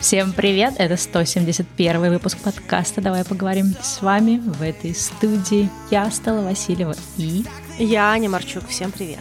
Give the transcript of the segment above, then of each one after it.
Всем привет! Это 171 выпуск подкаста «Давай поговорим». С вами в этой студии я, Стелла Васильева и... Я, Аня Марчук. Всем привет!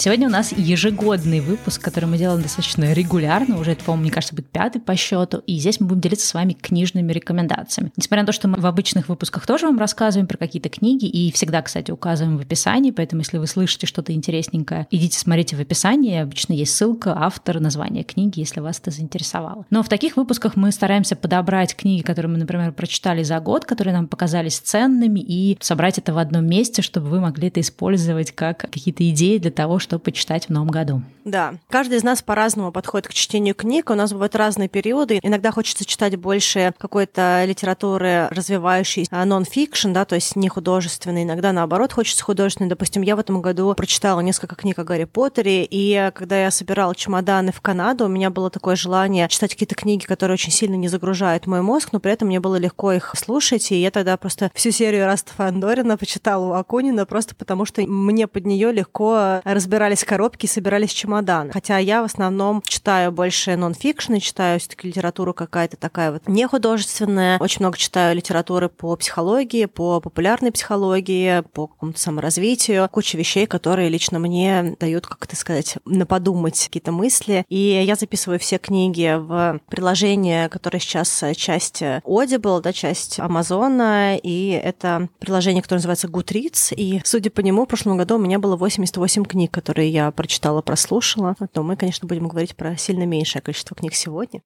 Сегодня у нас ежегодный выпуск, который мы делаем достаточно регулярно, уже это, по-моему, мне кажется, будет пятый по счету, и здесь мы будем делиться с вами книжными рекомендациями. Несмотря на то, что мы в обычных выпусках тоже вам рассказываем про какие-то книги, и всегда, кстати, указываем в описании, поэтому если вы слышите что-то интересненькое, идите смотрите в описании, обычно есть ссылка, автор, название книги, если вас это заинтересовало. Но в таких выпусках мы стараемся подобрать книги, которые мы, например, прочитали за год, которые нам показались ценными, и собрать это в одном месте, чтобы вы могли это использовать как какие-то идеи для того, чтобы что почитать в новом году. Да, каждый из нас по-разному подходит к чтению книг. У нас бывают разные периоды. Иногда хочется читать больше какой-то литературы, развивающей нон-фикшн, да, то есть не художественной. Иногда, наоборот, хочется художественной. Допустим, я в этом году прочитала несколько книг о Гарри Поттере, и когда я собирала чемоданы в Канаду, у меня было такое желание читать какие-то книги, которые очень сильно не загружают мой мозг, но при этом мне было легко их слушать, и я тогда просто всю серию Эраста Фандорина почитала у Акунина, просто потому что мне под нее легко разбираться собирались коробки, собирались чемоданы. Хотя я в основном читаю больше нон-фикшн, читаю все-таки литературу какая-то такая вот не художественная. Очень много читаю литературы по психологии, по популярной психологии, по какому-то саморазвитию. Куча вещей, которые лично мне дают, как это сказать, на подумать какие-то мысли. И я записываю все книги в приложение, которое сейчас часть Audible, да, часть Амазона, и это приложение, которое называется Goodreads. И, судя по нему, в прошлом году у меня было 88 книг, которые которые я прочитала, прослушала. Но мы, конечно, будем говорить про сильно меньшее количество книг сегодня.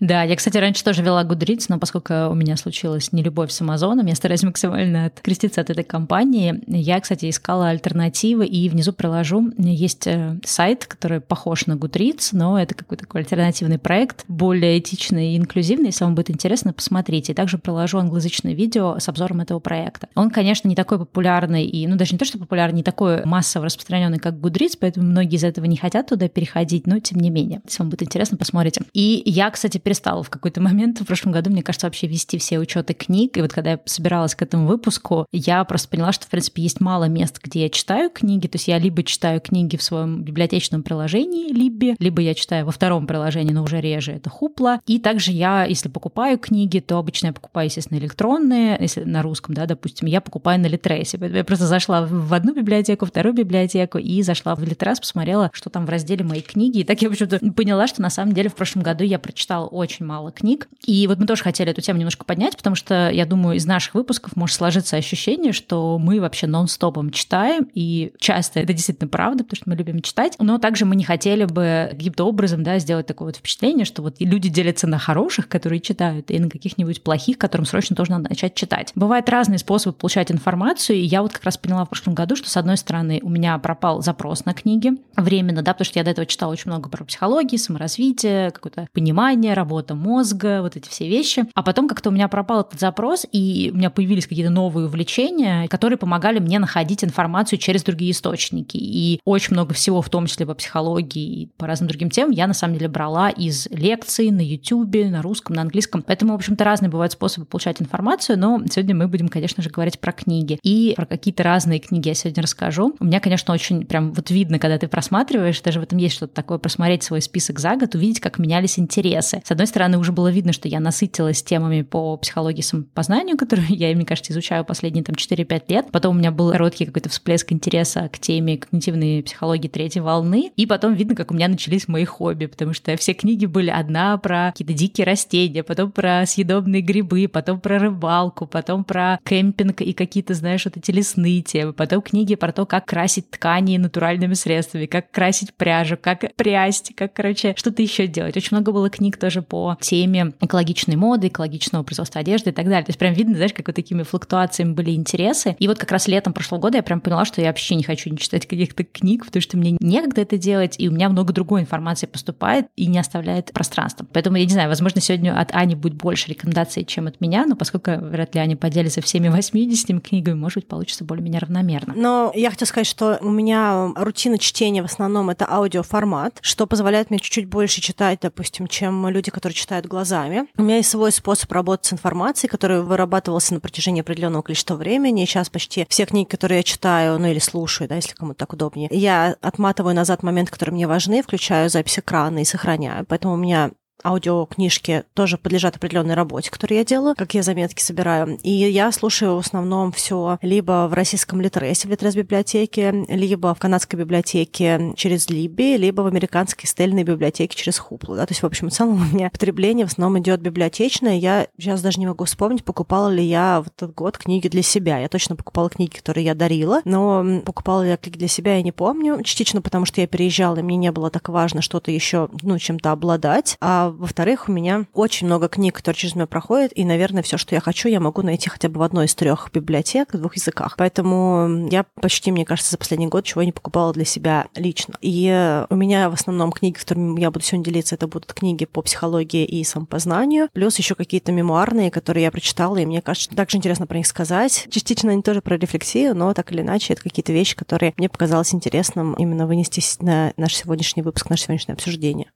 Да, я, кстати, раньше тоже вела Goodreads, но поскольку у меня случилась нелюбовь с Амазоном, я стараюсь максимально откреститься от этой компании. Я, кстати, искала альтернативы, и внизу приложу. Есть э, сайт, который похож на Goodreads, но это какой-то такой альтернативный проект, более этичный и инклюзивный. Если вам будет интересно, посмотрите. И также приложу англоязычное видео с обзором этого проекта. Он, конечно, не такой популярный, и, ну, даже не то, что популярный, не такой массово распространенный, как Goodreads, поэтому многие из этого не хотят туда переходить, но тем не менее. Если вам будет интересно, посмотрите. И я, кстати, перестала в какой-то момент в прошлом году, мне кажется, вообще вести все учеты книг. И вот когда я собиралась к этому выпуску, я просто поняла, что, в принципе, есть мало мест, где я читаю книги. То есть я либо читаю книги в своем библиотечном приложении, либо, либо я читаю во втором приложении, но уже реже, это Хупла. И также я, если покупаю книги, то обычно я покупаю, естественно, электронные, если на русском, да, допустим, я покупаю на Литресе. Поэтому я просто зашла в одну библиотеку, вторую библиотеку и зашла в Литрес, посмотрела, что там в разделе мои книги. И так я почему-то поняла, что на самом деле в прошлом году я прочитала очень мало книг. И вот мы тоже хотели эту тему немножко поднять, потому что, я думаю, из наших выпусков может сложиться ощущение, что мы вообще нон-стопом читаем, и часто это действительно правда, потому что мы любим читать, но также мы не хотели бы каким-то образом да, сделать такое вот впечатление, что вот люди делятся на хороших, которые читают, и на каких-нибудь плохих, которым срочно тоже надо начать читать. Бывают разные способы получать информацию, и я вот как раз поняла в прошлом году, что, с одной стороны, у меня пропал запрос на книги временно, да, потому что я до этого читала очень много про психологию, саморазвитие, какое-то понимание, работа мозга, вот эти все вещи. А потом как-то у меня пропал этот запрос, и у меня появились какие-то новые увлечения, которые помогали мне находить информацию через другие источники. И очень много всего, в том числе по психологии и по разным другим темам, я на самом деле брала из лекций на YouTube, на русском, на английском. Поэтому, в общем-то, разные бывают способы получать информацию, но сегодня мы будем, конечно же, говорить про книги. И про какие-то разные книги я сегодня расскажу. У меня, конечно, очень прям вот видно, когда ты просматриваешь, даже в этом есть что-то такое, просмотреть свой список за год, увидеть, как менялись интересы. С одной стороны, уже было видно, что я насытилась темами по психологии самопознанию, которые я, мне кажется, изучаю последние там 4-5 лет. Потом у меня был короткий какой-то всплеск интереса к теме когнитивной психологии третьей волны. И потом видно, как у меня начались мои хобби, потому что все книги были одна про какие-то дикие растения, потом про съедобные грибы, потом про рыбалку, потом про кемпинг и какие-то, знаешь, вот эти лесные темы, потом книги про то, как красить ткани натуральными средствами, как красить пряжу, как прясть, как, короче, что-то еще делать. Очень много было книг тоже по теме экологичной моды, экологичного производства одежды и так далее. То есть прям видно, знаешь, как вот такими флуктуациями были интересы. И вот как раз летом прошлого года я прям поняла, что я вообще не хочу не читать каких-то книг, потому что мне некогда это делать, и у меня много другой информации поступает и не оставляет пространства. Поэтому, я не знаю, возможно, сегодня от Ани будет больше рекомендаций, чем от меня, но поскольку вряд ли Аня поделится всеми 80 книгами, может быть, получится более-менее равномерно. Но я хочу сказать, что у меня рутина чтения в основном это аудиоформат, что позволяет мне чуть-чуть больше читать, допустим, чем люди, которые читают глазами. У меня есть свой способ работать с информацией, который вырабатывался на протяжении определенного количества времени. И сейчас почти все книги, которые я читаю, ну или слушаю, да, если кому-то так удобнее, я отматываю назад моменты, которые мне важны, включаю запись экрана и сохраняю. Поэтому у меня аудиокнижки тоже подлежат определенной работе, которую я делаю, как я заметки собираю. И я слушаю в основном все либо в российском Литресе, в Литрес библиотеке, либо в канадской библиотеке через Либи, либо в американской стельной библиотеке через Хуплу. Да? То есть, в общем, в целом у меня потребление в основном идет библиотечное. Я сейчас даже не могу вспомнить, покупала ли я в этот год книги для себя. Я точно покупала книги, которые я дарила, но покупала ли я книги для себя, я не помню. Частично потому, что я переезжала, и мне не было так важно что-то еще, ну, чем-то обладать. А во-вторых, у меня очень много книг, которые через меня проходят, и, наверное, все, что я хочу, я могу найти хотя бы в одной из трех библиотек в двух языках. Поэтому я почти, мне кажется, за последний год чего не покупала для себя лично. И у меня в основном книги, которыми я буду сегодня делиться, это будут книги по психологии и самопознанию, плюс еще какие-то мемуарные, которые я прочитала, и мне кажется, также интересно про них сказать. Частично они тоже про рефлексию, но так или иначе это какие-то вещи, которые мне показалось интересным именно вынести на наш сегодняшний выпуск, наше сегодняшнее обсуждение.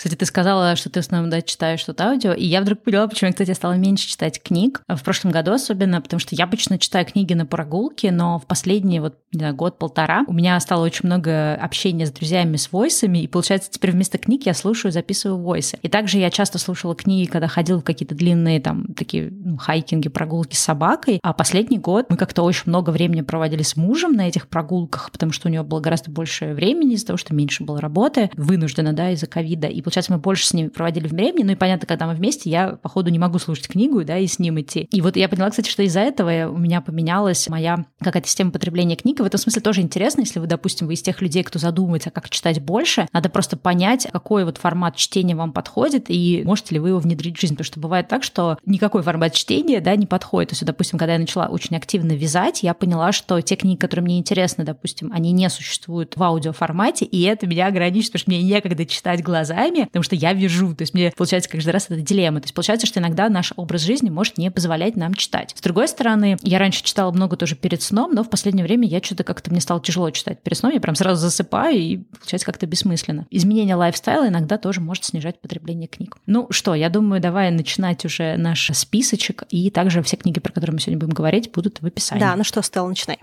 Кстати, ты сказала, что ты в основном да, читаешь что-то аудио, и я вдруг поняла, почему я, кстати, стала меньше читать книг. В прошлом году особенно, потому что я обычно читаю книги на прогулке, но в последний вот год-полтора у меня стало очень много общения с друзьями с войсами, и получается теперь вместо книг я слушаю, записываю войсы. И также я часто слушала книги, когда ходила в какие-то длинные там такие ну, хайкинги, прогулки с собакой, а последний год мы как-то очень много времени проводили с мужем на этих прогулках, потому что у него было гораздо больше времени из-за того, что меньше было работы, вынуждена, да, из-за ковида. И получается, мы больше с ними проводили времени. Ну и понятно, когда мы вместе, я, походу, не могу слушать книгу, да, и с ним идти. И вот я поняла, кстати, что из-за этого у меня поменялась моя какая-то система потребления книг. И в этом смысле тоже интересно, если вы, допустим, вы из тех людей, кто задумывается, как читать больше, надо просто понять, какой вот формат чтения вам подходит, и можете ли вы его внедрить в жизнь. Потому что бывает так, что никакой формат чтения, да, не подходит. То есть, допустим, когда я начала очень активно вязать, я поняла, что те книги, которые мне интересны, допустим, они не существуют в аудиоформате, и это меня ограничивает, потому что мне некогда читать глазами, потому что я вяжу. То есть мне получается каждый раз это дилемма. То есть получается, что иногда наш образ жизни может не позволять нам читать. С другой стороны, я раньше читала много тоже перед сном, но в последнее время я что-то как-то мне стало тяжело читать перед сном, я прям сразу засыпаю и получается как-то бессмысленно. Изменение лайфстайла иногда тоже может снижать потребление книг. Ну что, я думаю, давай начинать уже наш списочек, и также все книги, про которые мы сегодня будем говорить, будут в описании. Да, ну что, Стелла, начинай.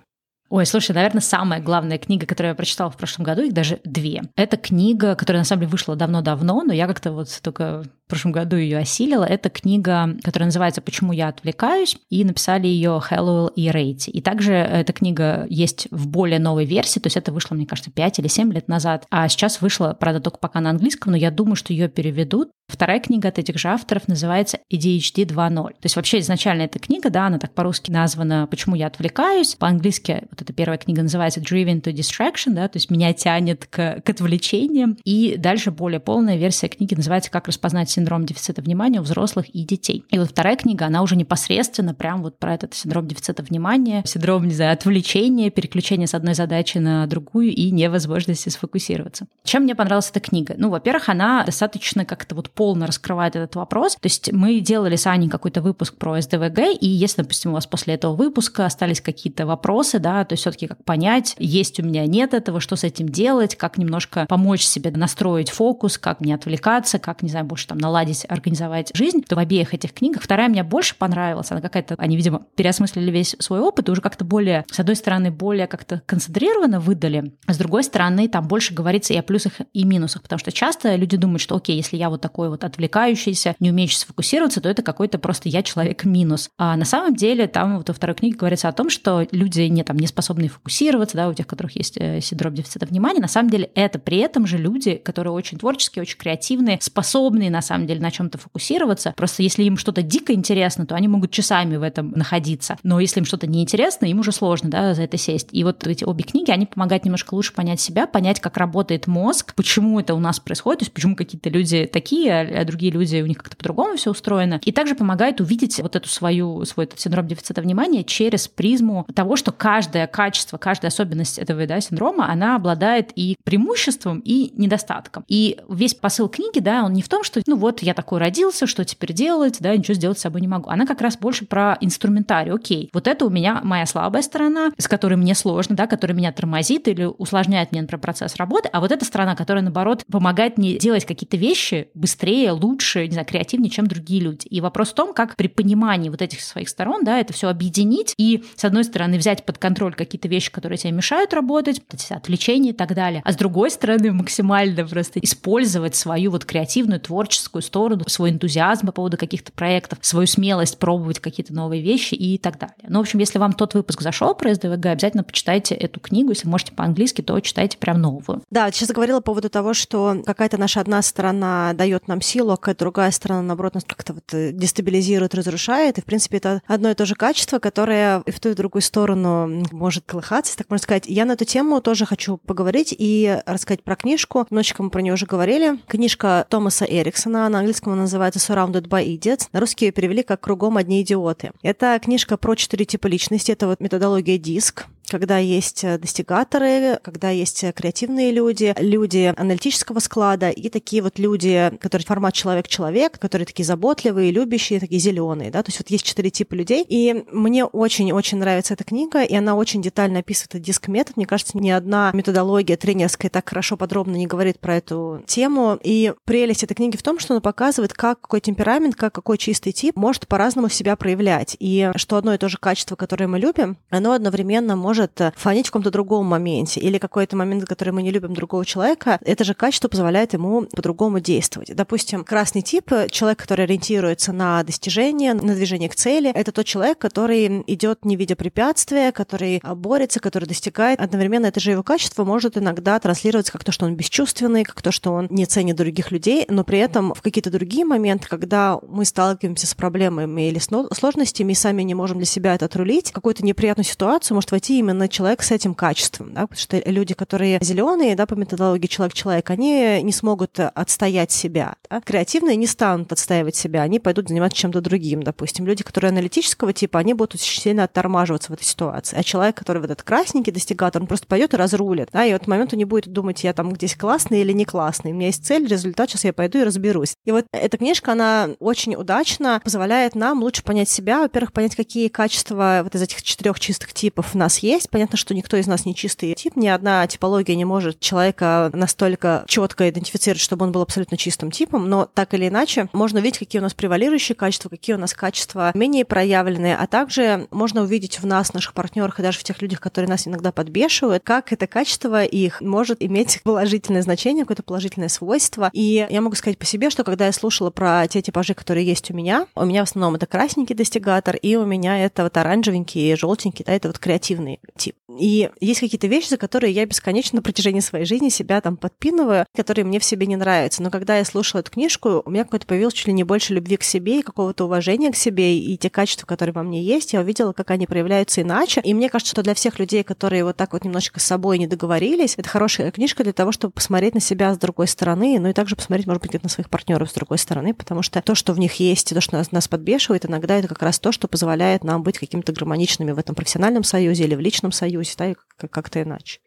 Ой, слушай, наверное, самая главная книга, которую я прочитала в прошлом году, их даже две. Это книга, которая на самом деле вышла давно-давно, но я как-то вот только в прошлом году ее осилила. Это книга, которая называется «Почему я отвлекаюсь», и написали ее Хэллоуэлл и Рейти. И также эта книга есть в более новой версии, то есть это вышло, мне кажется, 5 или 7 лет назад, а сейчас вышла, правда, только пока на английском, но я думаю, что ее переведут. Вторая книга от этих же авторов называется ADHD 2.0. То есть вообще изначально эта книга, да, она так по-русски названа «Почему я отвлекаюсь». По-английски вот эта первая книга называется Driven to Distraction, да, то есть меня тянет к, к отвлечениям. И дальше более полная версия книги называется «Как распознать синдром дефицита внимания у взрослых и детей. И вот вторая книга, она уже непосредственно прям вот про этот синдром дефицита внимания, синдром, не знаю, отвлечения, переключения с одной задачи на другую и невозможности сфокусироваться. Чем мне понравилась эта книга? Ну, во-первых, она достаточно как-то вот полно раскрывает этот вопрос. То есть мы делали с Аней какой-то выпуск про СДВГ, и если, допустим, у вас после этого выпуска остались какие-то вопросы, да, то есть все-таки как понять, есть у меня, нет этого, что с этим делать, как немножко помочь себе настроить фокус, как не отвлекаться, как, не знаю, больше там наладить, организовать жизнь, то в обеих этих книгах вторая мне больше понравилась. Она какая-то, они, видимо, переосмыслили весь свой опыт и уже как-то более, с одной стороны, более как-то концентрированно выдали, а с другой стороны, там больше говорится и о плюсах, и минусах, потому что часто люди думают, что, окей, если я вот такой вот отвлекающийся, не умеющий сфокусироваться, то это какой-то просто я человек минус. А на самом деле там вот во второй книге говорится о том, что люди не, там, не способны фокусироваться, да, у тех, у которых есть э, синдром дефицита внимания, на самом деле это при этом же люди, которые очень творческие, очень креативные, способные на самом деле на чем-то фокусироваться. Просто если им что-то дико интересно, то они могут часами в этом находиться. Но если им что-то неинтересно, им уже сложно да, за это сесть. И вот эти обе книги, они помогают немножко лучше понять себя, понять, как работает мозг, почему это у нас происходит, то есть почему какие-то люди такие, а другие люди, у них как-то по-другому все устроено. И также помогает увидеть вот эту свою, свой этот синдром дефицита внимания через призму того, что каждое качество, каждая особенность этого да, синдрома, она обладает и преимуществом, и недостатком. И весь посыл книги, да, он не в том, что, ну вот я такой родился, что теперь делать, да, ничего сделать с собой не могу. Она как раз больше про инструментарий. Окей, вот это у меня моя слабая сторона, с которой мне сложно, да, которая меня тормозит или усложняет мне, например, процесс работы, а вот эта сторона, которая, наоборот, помогает мне делать какие-то вещи быстрее, лучше, не знаю, креативнее, чем другие люди. И вопрос в том, как при понимании вот этих своих сторон, да, это все объединить и, с одной стороны, взять под контроль какие-то вещи, которые тебе мешают работать, эти отвлечения и так далее, а с другой стороны, максимально просто использовать свою вот креативную, творческую сторону, свой энтузиазм по поводу каких-то проектов, свою смелость пробовать какие-то новые вещи и так далее. Ну, в общем, если вам тот выпуск зашел про СДВГ, обязательно почитайте эту книгу. Если можете по-английски, то читайте прям новую. Да, сейчас говорила по поводу того, что какая-то наша одна сторона дает нам силу, а какая-то другая сторона, наоборот, нас как-то вот э, дестабилизирует, разрушает. И, в принципе, это одно и то же качество, которое и в ту и в другую сторону может колыхаться, так можно сказать. Я на эту тему тоже хочу поговорить и рассказать про книжку. Немножечко мы про нее уже говорили. Книжка Томаса Эриксона, на английском называется Surrounded by Idiots. На русский ее перевели как «Кругом одни идиоты». Это книжка про четыре типа личности. Это вот методология DISC когда есть э, достигаторы, когда есть э, креативные люди, люди аналитического склада и такие вот люди, которые формат человек-человек, которые такие заботливые, любящие, такие зеленые, да, то есть вот есть четыре типа людей. И мне очень-очень нравится эта книга, и она очень детально описывает этот диск-метод. Мне кажется, ни одна методология тренерская так хорошо подробно не говорит про эту тему. И прелесть этой книги в том, что она показывает, как какой темперамент, как какой чистый тип может по-разному себя проявлять. И что одно и то же качество, которое мы любим, оно одновременно может может фонить в каком-то другом моменте или какой-то момент, который мы не любим другого человека, это же качество позволяет ему по-другому действовать. Допустим, красный тип, человек, который ориентируется на достижение, на движение к цели, это тот человек, который идет не видя препятствия, который борется, который достигает. Одновременно это же его качество может иногда транслироваться как то, что он бесчувственный, как то, что он не ценит других людей, но при этом в какие-то другие моменты, когда мы сталкиваемся с проблемами или сложностями и сами не можем для себя это отрулить, какую-то неприятную ситуацию может войти именно человек с этим качеством, да, потому что люди, которые зеленые, да, по методологии человек-человек, они не смогут отстоять себя. Да? Креативные не станут отстаивать себя, они пойдут заниматься чем-то другим, допустим. Люди, которые аналитического типа, они будут очень сильно оттормаживаться в этой ситуации. А человек, который в этот красненький достигатор, он просто пойдет и разрулит, да, и в этот момент он не будет думать, я там здесь классный или не классный, у меня есть цель, результат, сейчас я пойду и разберусь. И вот эта книжка, она очень удачно позволяет нам лучше понять себя, во-первых, понять, какие качества вот из этих четырех чистых типов у нас есть, понятно, что никто из нас не чистый тип, ни одна типология не может человека настолько четко идентифицировать, чтобы он был абсолютно чистым типом, но так или иначе можно увидеть, какие у нас превалирующие качества, какие у нас качества менее проявленные, а также можно увидеть в нас, наших партнерах и даже в тех людях, которые нас иногда подбешивают, как это качество их может иметь положительное значение, какое-то положительное свойство. И я могу сказать по себе, что когда я слушала про те типажи, которые есть у меня, у меня в основном это красненький достигатор, и у меня это вот оранжевенький, желтенький, да, это вот креативный тип. И есть какие-то вещи, за которые я бесконечно на протяжении своей жизни себя там подпинываю, которые мне в себе не нравятся. Но когда я слушала эту книжку, у меня какое-то появилось чуть ли не больше любви к себе и какого-то уважения к себе, и те качества, которые во мне есть, я увидела, как они проявляются иначе. И мне кажется, что для всех людей, которые вот так вот немножечко с собой не договорились, это хорошая книжка для того, чтобы посмотреть на себя с другой стороны, ну и также посмотреть, может быть, на своих партнеров с другой стороны, потому что то, что в них есть, и то, что нас, нас подбешивает, иногда это как раз то, что позволяет нам быть какими-то гармоничными в этом профессиональном союзе или в личном союзе, да, и как-то иначе.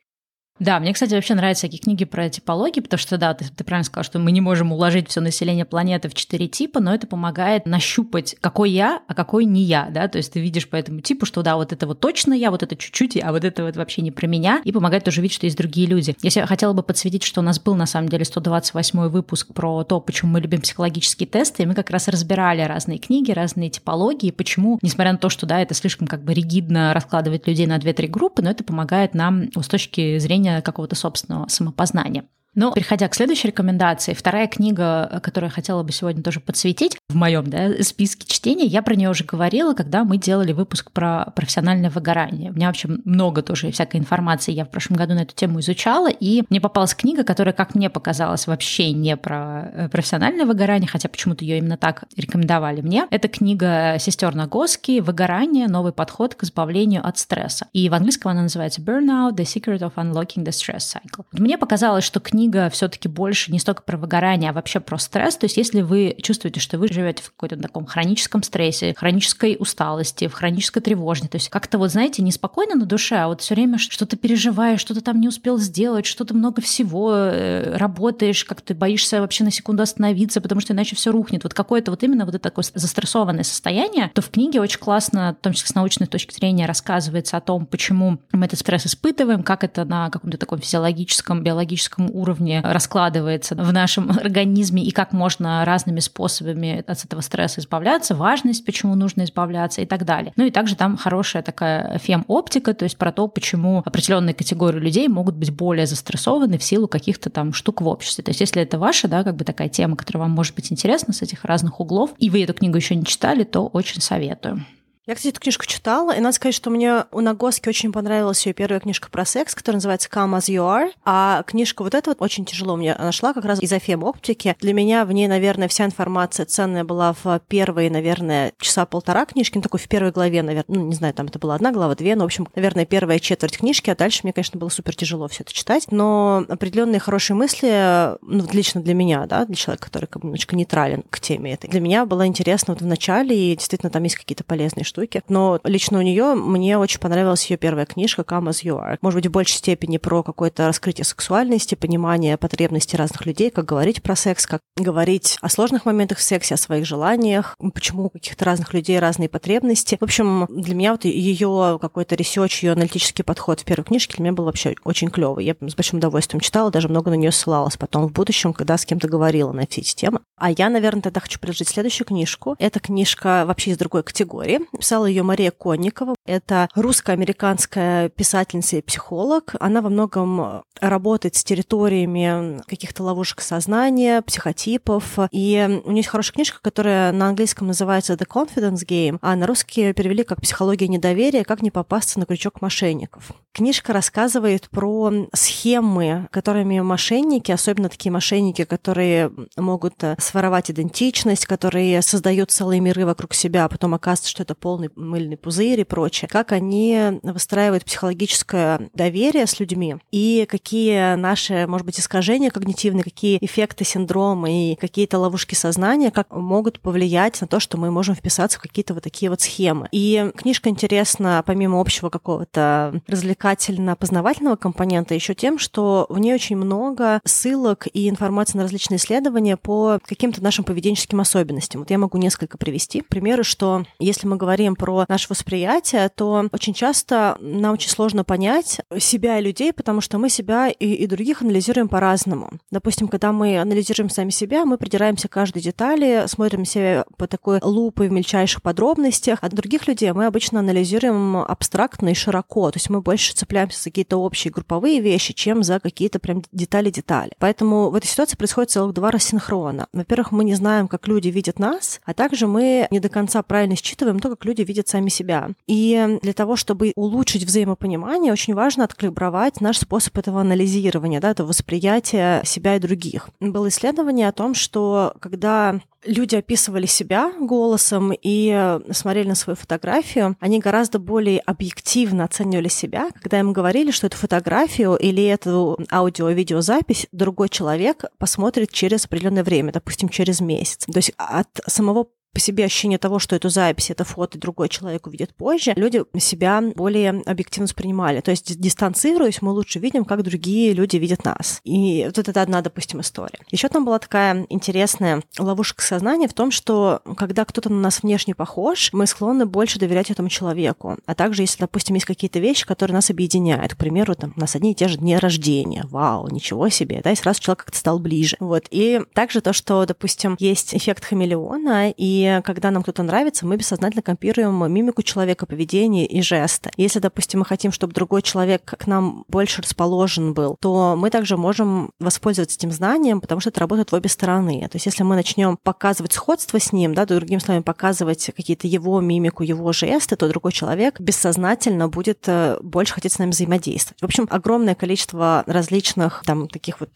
Да, мне, кстати, вообще нравятся всякие книги про типологии, потому что, да, ты, ты правильно сказал, что мы не можем уложить все население планеты в четыре типа, но это помогает нащупать, какой я, а какой не я, да, то есть ты видишь по этому типу, что да, вот это вот точно я, вот это чуть-чуть, а вот это вот вообще не про меня, и помогает тоже видеть, что есть другие люди. Если я хотела бы подсветить, что у нас был на самом деле 128 выпуск про то, почему мы любим психологические тесты, и мы как раз разбирали разные книги, разные типологии, почему, несмотря на то, что, да, это слишком как бы ригидно раскладывать людей на 2-3 группы, но это помогает нам с точки зрения какого-то собственного самопознания. Но, переходя к следующей рекомендации, вторая книга, которую я хотела бы сегодня тоже подсветить в моем да, списке чтения, я про нее уже говорила, когда мы делали выпуск про профессиональное выгорание. У меня вообще много тоже всякой информации я в прошлом году на эту тему изучала, и мне попалась книга, которая, как мне показалось, вообще не про э, профессиональное выгорание, хотя почему-то ее именно так рекомендовали мне. Это книга сестер Нагоски «Выгорание. Новый подход к избавлению от стресса». И в английском она называется «Burnout. The Secret of Unlocking the Stress Cycle». Мне показалось, что книга книга все-таки больше не столько про выгорание, а вообще про стресс. То есть если вы чувствуете, что вы живете в каком-то таком хроническом стрессе, хронической усталости, в хронической тревожности, то есть как-то вот, знаете, не спокойно на душе, а вот все время что-то переживаешь, что-то там не успел сделать, что-то много всего, э, работаешь, как ты боишься вообще на секунду остановиться, потому что иначе все рухнет. Вот какое-то вот именно вот это такое застрессованное состояние, то в книге очень классно, в том числе с научной точки зрения, рассказывается о том, почему мы этот стресс испытываем, как это на каком-то таком физиологическом, биологическом уровне раскладывается в нашем организме и как можно разными способами от этого стресса избавляться, важность, почему нужно избавляться и так далее. Ну и также там хорошая такая фем-оптика, то есть про то, почему определенные категории людей могут быть более застрессованы в силу каких-то там штук в обществе. То есть если это ваша, да, как бы такая тема, которая вам может быть интересна с этих разных углов, и вы эту книгу еще не читали, то очень советую. Я, кстати, эту книжку читала, и надо сказать, что мне у Нагоски очень понравилась ее первая книжка про секс, которая называется Come As You Are, а книжка вот эта вот очень тяжело мне нашла, как раз из Афем оптики. Для меня в ней, наверное, вся информация ценная была в первые, наверное, часа полтора книжки, ну, такой в первой главе, наверное, ну, не знаю, там это была одна глава, две, но, в общем, наверное, первая четверть книжки, а дальше мне, конечно, было супер тяжело все это читать, но определенные хорошие мысли, ну, лично для меня, да, для человека, который как бы немножко нейтрален к теме этой, для меня было интересно вот в начале, и действительно там есть какие-то полезные штуки, но лично у нее мне очень понравилась ее первая книжка «Come as you are». Может быть, в большей степени про какое-то раскрытие сексуальности, понимание потребностей разных людей, как говорить про секс, как говорить о сложных моментах в сексе, о своих желаниях, почему у каких-то разных людей разные потребности. В общем, для меня вот ее какой-то research, ее аналитический подход в первой книжке для меня был вообще очень клевый. Я с большим удовольствием читала, даже много на нее ссылалась потом в будущем, когда с кем-то говорила на все эти темы. А я, наверное, тогда хочу предложить следующую книжку. Эта книжка вообще из другой категории. Писала ее Мария Конникова. Это русско-американская писательница и психолог. Она во многом работает с территориями каких-то ловушек сознания, психотипов. И у нее есть хорошая книжка, которая на английском называется The Confidence Game, а на русский перевели как «Психология недоверия. Как не попасться на крючок мошенников». Книжка рассказывает про схемы, которыми мошенники, особенно такие мошенники, которые могут своровать идентичность, которые создают целые миры вокруг себя, а потом оказывается, что это полный мыльный пузырь и прочее, как они выстраивают психологическое доверие с людьми и какие наши, может быть, искажения когнитивные, какие эффекты синдрома и какие-то ловушки сознания, как могут повлиять на то, что мы можем вписаться в какие-то вот такие вот схемы. И книжка интересна, помимо общего какого-то развлекательно-познавательного компонента, еще тем, что в ней очень много ссылок и информации на различные исследования по каким-то нашим поведенческим особенностям. Вот я могу несколько привести. К примеру, что если мы говорим про наше восприятие, то очень часто нам очень сложно понять себя и людей, потому что мы себя и, и других анализируем по-разному. Допустим, когда мы анализируем сами себя, мы придираемся к каждой детали, смотрим себя по такой лупой в мельчайших подробностях. А других людей мы обычно анализируем абстрактно и широко. То есть мы больше цепляемся за какие-то общие групповые вещи, чем за какие-то прям детали-детали. Поэтому в этой ситуации происходит целых два рассинхрона. Во-первых, мы не знаем, как люди видят нас, а также мы не до конца правильно считываем то, как люди видят сами себя. И для того, чтобы улучшить взаимопонимание, очень важно откалибровать наш способ этого анализирования, да, этого восприятия себя и других. Было исследование о том, что когда люди описывали себя голосом и смотрели на свою фотографию, они гораздо более объективно оценивали себя, когда им говорили, что эту фотографию или эту аудио-видеозапись другой человек посмотрит через определенное время, допустим, через месяц. То есть от самого по себе ощущение того, что эту запись, это фото другой человек увидит позже, люди себя более объективно воспринимали. То есть, дистанцируясь, мы лучше видим, как другие люди видят нас. И вот это одна, допустим, история. Еще там была такая интересная ловушка сознания в том, что когда кто-то на нас внешне похож, мы склонны больше доверять этому человеку. А также, если, допустим, есть какие-то вещи, которые нас объединяют, к примеру, там, у нас одни и те же дни рождения, вау, ничего себе, да, и сразу человек как-то стал ближе. Вот. И также то, что, допустим, есть эффект хамелеона, и когда нам кто-то нравится, мы бессознательно компируем мимику человека, поведение и жесты. Если, допустим, мы хотим, чтобы другой человек к нам больше расположен был, то мы также можем воспользоваться этим знанием, потому что это работает в обе стороны. То есть если мы начнем показывать сходство с ним, да, другими словами, показывать какие-то его мимику, его жесты, то другой человек бессознательно будет э, больше хотеть с нами взаимодействовать. В общем, огромное количество различных там таких вот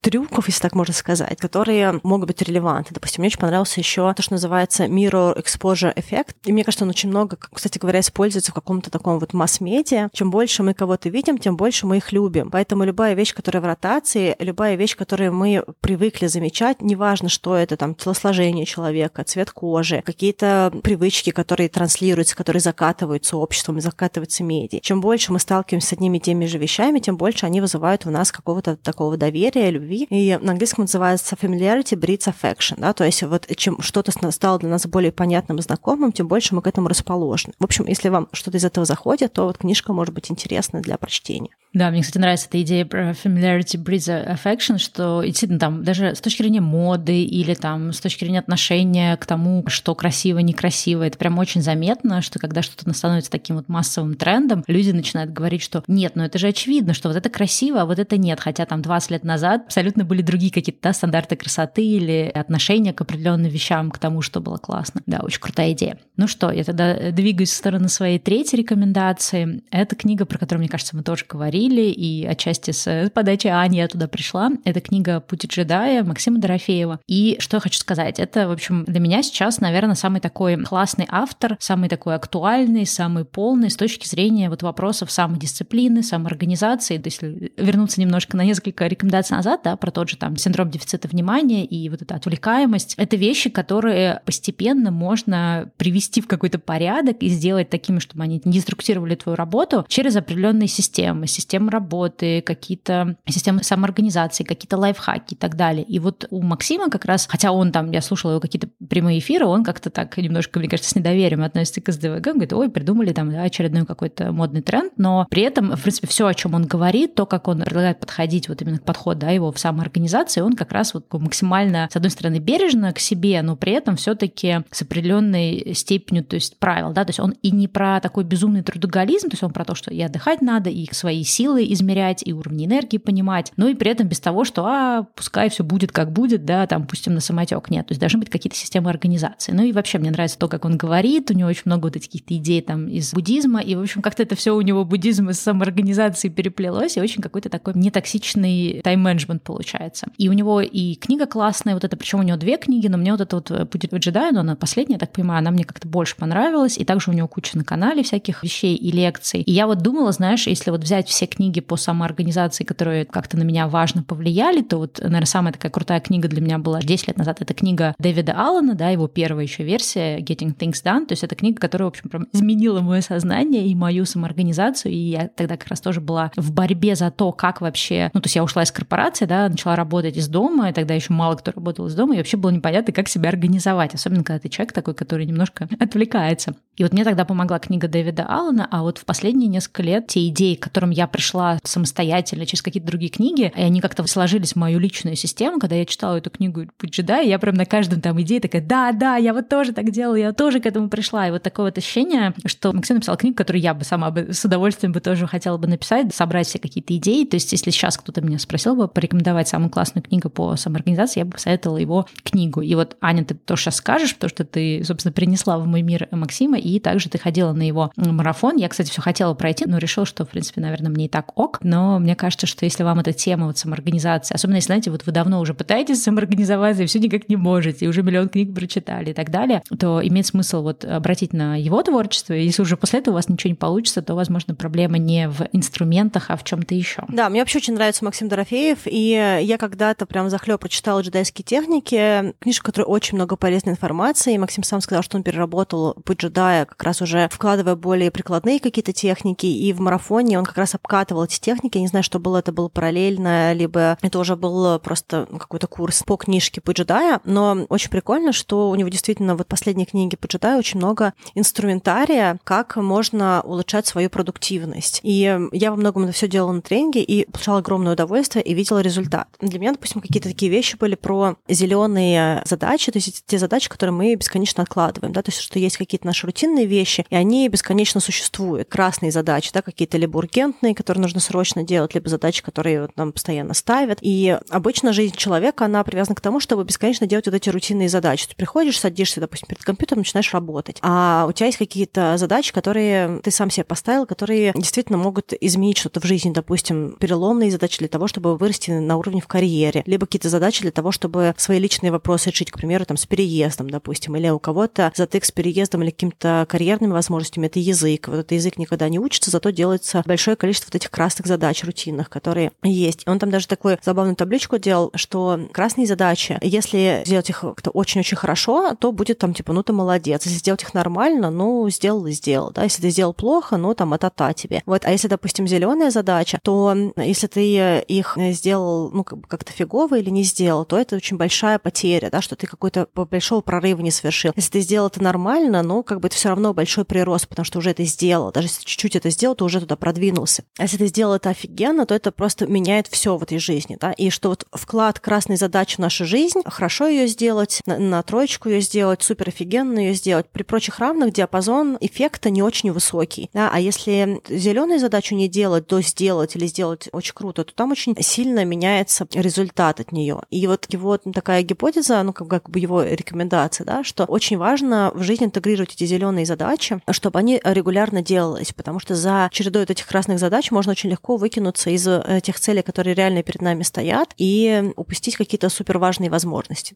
трюков, если так можно сказать, которые могут быть релевантны. Допустим, мне очень понравился еще то, что называется Mirror Exposure эффект. И мне кажется, он очень много, кстати говоря, используется в каком-то таком вот масс-медиа. Чем больше мы кого-то видим, тем больше мы их любим. Поэтому любая вещь, которая в ротации, любая вещь, которую мы привыкли замечать, неважно, что это там телосложение человека, цвет кожи, какие-то привычки, которые транслируются, которые закатываются обществом закатываются медиа. Чем больше мы сталкиваемся с одними и теми же вещами, тем больше они вызывают в нас какого-то такого доверия, любви. И на английском называется familiarity breeds affection, да, то есть вот чем что-то стало для нас более понятным и знакомым, тем больше мы к этому расположены. В общем, если вам что-то из этого заходит, то вот книжка может быть интересна для прочтения. Да, мне, кстати, нравится эта идея про familiarity breeds affection, что действительно там даже с точки зрения моды или там с точки зрения отношения к тому, что красиво, некрасиво, это прям очень заметно, что когда что-то становится таким вот массовым трендом, люди начинают говорить, что нет, ну это же очевидно, что вот это красиво, а вот это нет, хотя там 20 лет назад абсолютно были другие какие-то да, стандарты красоты или отношения к определенным вещам, к тому, что было классно. Да, очень крутая идея. Ну что, я тогда двигаюсь в сторону своей третьей рекомендации. Это книга, про которую, мне кажется, мы тоже говорили, и отчасти с подачи Ани я туда пришла. Это книга «Путь джедая» Максима Дорофеева. И что я хочу сказать, это, в общем, для меня сейчас, наверное, самый такой классный автор, самый такой актуальный, самый полный с точки зрения вот вопросов самодисциплины, самоорганизации. То есть вернуться немножко на несколько рекомендаций назад, да, про тот же там синдром дефицита внимания и вот эта отвлекаемость. Это вещи, которые постепенно можно привести в какой-то порядок и сделать такими, чтобы они не деструктировали твою работу через определенные системы, системы работы, какие-то системы самоорганизации, какие-то лайфхаки и так далее. И вот у Максима как раз, хотя он там, я слушала его какие-то прямые эфиры, он как-то так немножко, мне кажется, с недоверием относится к СДВГ. Он говорит, ой, придумали там да, очередной какой-то модный тренд, но при этом, в принципе, все, о чем он говорит, то, как он предлагает подходить, вот именно подход да, его в самоорганизации, он как раз вот максимально, с одной стороны, бережно к себе, но при этом все-таки с определенной степенью, то есть правил, да, то есть он и не про такой безумный трудоголизм, то есть он про то, что и отдыхать надо, и свои силы измерять, и уровни энергии понимать, но и при этом без того, что, а, пускай все будет как будет, да, там, пустим на самотек. Нет, то есть должны быть какие-то системы организации. Ну и вообще мне нравится то, как он говорит, у него очень много вот этих каких-то идей там из буддизма, и, в общем, как-то это все у него буддизм и самоорганизации переплелось, и очень какой-то такой нетоксичный тайм-менеджмент получается. И у него и книга классная, вот это, причем у него две книги, но мне вот это вот «Путь джедая», но она последняя, я так понимаю, она мне как-то больше понравилась, и также у него куча на канале всяких вещей и лекций. И я вот думала, знаешь, если вот взять все книги по самоорганизации, которые как-то на меня важно повлияли, то вот, наверное, самая такая крутая книга для меня была 10 лет назад. Это книга Дэвида Аллена, да, его первая еще версия Getting Things Done. То есть это книга, которая, в общем, прям изменила мое сознание и мою самоорганизацию. И я тогда как раз тоже была в борьбе за то, как вообще... Ну, то есть я ушла из корпорации, да, начала работать из дома, и тогда еще мало кто работал из дома, и вообще было непонятно, как себя организовать. Особенно, когда ты человек такой, который немножко отвлекается. И вот мне тогда помогла книга Дэвида Аллена, а вот в последние несколько лет те идеи, к которым я пришла самостоятельно через какие-то другие книги, и они как-то сложились в мою личную систему. Когда я читала эту книгу «Путь джедая», я прям на каждом там идее такая, да, да, я вот тоже так делала, я тоже к этому пришла. И вот такое вот ощущение, что Максим написал книгу, которую я бы сама бы с удовольствием бы тоже хотела бы написать, собрать все какие-то идеи. То есть если сейчас кто-то меня спросил бы порекомендовать самую классную книгу по самоорганизации, я бы посоветовала его книгу. И вот, Аня, ты тоже сейчас скажешь, потому что ты, собственно, принесла в мой мир Максима, и также ты ходила на его марафон. Я, кстати, все хотела пройти, но решила, что, в принципе, наверное, мне и так ок. Но мне кажется, что если вам эта тема вот самоорганизации, особенно если, знаете, вот вы давно уже пытаетесь самоорганизоваться и все никак не можете, и уже миллион книг прочитали и так далее, то имеет смысл вот обратить на его творчество. И если уже после этого у вас ничего не получится, то, возможно, проблема не в инструментах, а в чем-то еще. Да, мне вообще очень нравится Максим Дорофеев, и я когда-то прям захлеб прочитала джедайские техники, книжка, которая очень много полезной информации, и Максим сам сказал, что он переработал путь джедая как раз уже вкладывая более прикладные какие-то техники, и в марафоне он как раз обкатывал эти техники, я не знаю, что было, это было параллельно, либо это уже был просто какой-то курс по книжке по джедая, но очень прикольно, что у него действительно вот последние книги по джедаю очень много инструментария, как можно улучшать свою продуктивность. И я во многом это все делала на тренинге и получала огромное удовольствие и видела результат. Для меня, допустим, какие-то такие вещи были про зеленые задачи, то есть те задачи, которые мы бесконечно откладываем, да, то есть что есть какие-то наши рутинные вещи, и они бесконечно существуют. Красные задачи, да, какие-то либо ургентные, которые нужно срочно делать, либо задачи, которые вот, нам постоянно ставят. И обычно жизнь человека, она привязана к тому, чтобы бесконечно делать вот эти рутинные задачи. Ты приходишь, садишься, допустим, перед компьютером, начинаешь работать. А у тебя есть какие-то задачи, которые ты сам себе поставил, которые действительно могут изменить что-то в жизни, допустим, переломные задачи для того, чтобы вырасти на уровне в карьере, либо какие-то задачи для того, чтобы свои личные вопросы решить, к примеру, там, с переездом, допустим, или у кого-то затык с переездом или какими-то карьерными возможностями, это язык. Вот этот язык никогда не учится, зато делается большое количество вот этих красных задач рутинных, которые есть. И он там даже такую забавную табличку делал, что красные задачи, если сделать их как-то очень-очень хорошо, то будет там типа, ну ты молодец. Если сделать их нормально, ну сделал и сделал. Да? Если ты сделал плохо, ну там это та тебе. Вот. А если, допустим, зеленая задача, то если ты их сделал ну как-то фигово или не сделал, то это очень большая потеря, да, что ты какой-то большого прорыва не совершил. Если ты сделал это нормально, ну как бы это все равно большой прирост, потому что уже это сделал. Даже если чуть-чуть это сделал, то уже туда продвинулся. А если ты сделал это офигенно, то это просто меняет все в этой жизни, да, и что вот вклад красной задачи в нашу жизнь, хорошо ее сделать, на, на троечку ее сделать, супер офигенно ее сделать. При прочих равных диапазон эффекта не очень высокий, да, а если зеленую задачу не делать, то сделать или сделать очень круто, то там очень сильно меняется результат от нее. И вот его такая гипотеза, ну как, бы его рекомендация, да, что очень важно в жизни интегрировать эти зеленые задачи, чтобы они регулярно делались, потому что за чередой этих красных задач можно очень легко выкинуться из э, тех целей, которые реально перед нами стоят, и упустить какие-то супер важные возможности.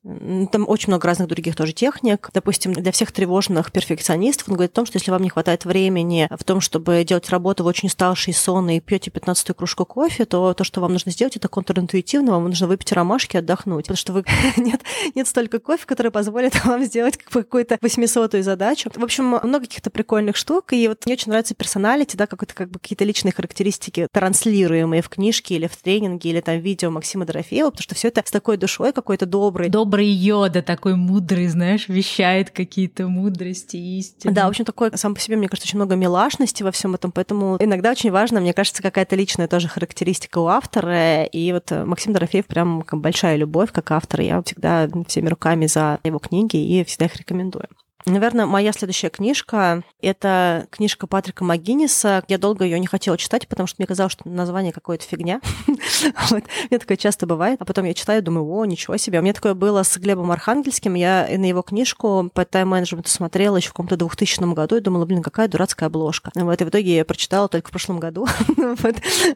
Там очень много разных других тоже техник. Допустим, для всех тревожных перфекционистов он говорит о том, что если вам не хватает времени в том, чтобы делать работу, вы очень уставший, сонный, пьете 15 кружку кофе, то то, что вам нужно сделать, это контринтуитивно, вам нужно выпить ромашки и отдохнуть, потому что вы нет, нет столько кофе, который позволит вам сделать какую-то 800 задачу. В общем, много каких-то прикольных штук, и вот мне очень нравится персоналити, да, какой-то как бы какие-то личные характеристики, транслируемые в книжке или в тренинге, или там видео Максима Дорофеева, потому что все это с такой душой какой-то добрый. Добрый йода, такой мудрый, знаешь, вещает какие-то мудрости, истины. Да, в общем, такой сам по себе, мне кажется, очень много милашности во всем этом, поэтому иногда очень важно, мне кажется, какая-то личная тоже характеристика у автора, и вот Максим Дорофеев прям большая любовь как автор, я всегда всеми руками за его книги и всегда их рекомендую. Наверное, моя следующая книжка — это книжка Патрика МcГинниса. Я долго ее не хотела читать, потому что мне казалось, что название какое-то фигня. вот. Мне такое часто бывает. А потом я читаю, думаю, о, ничего себе. У меня такое было с Глебом Архангельским. Я на его книжку по тайм-менеджменту смотрела еще в каком-то 2000 году и думала, блин, какая дурацкая обложка. Вот. И в итоге я прочитала только в прошлом году.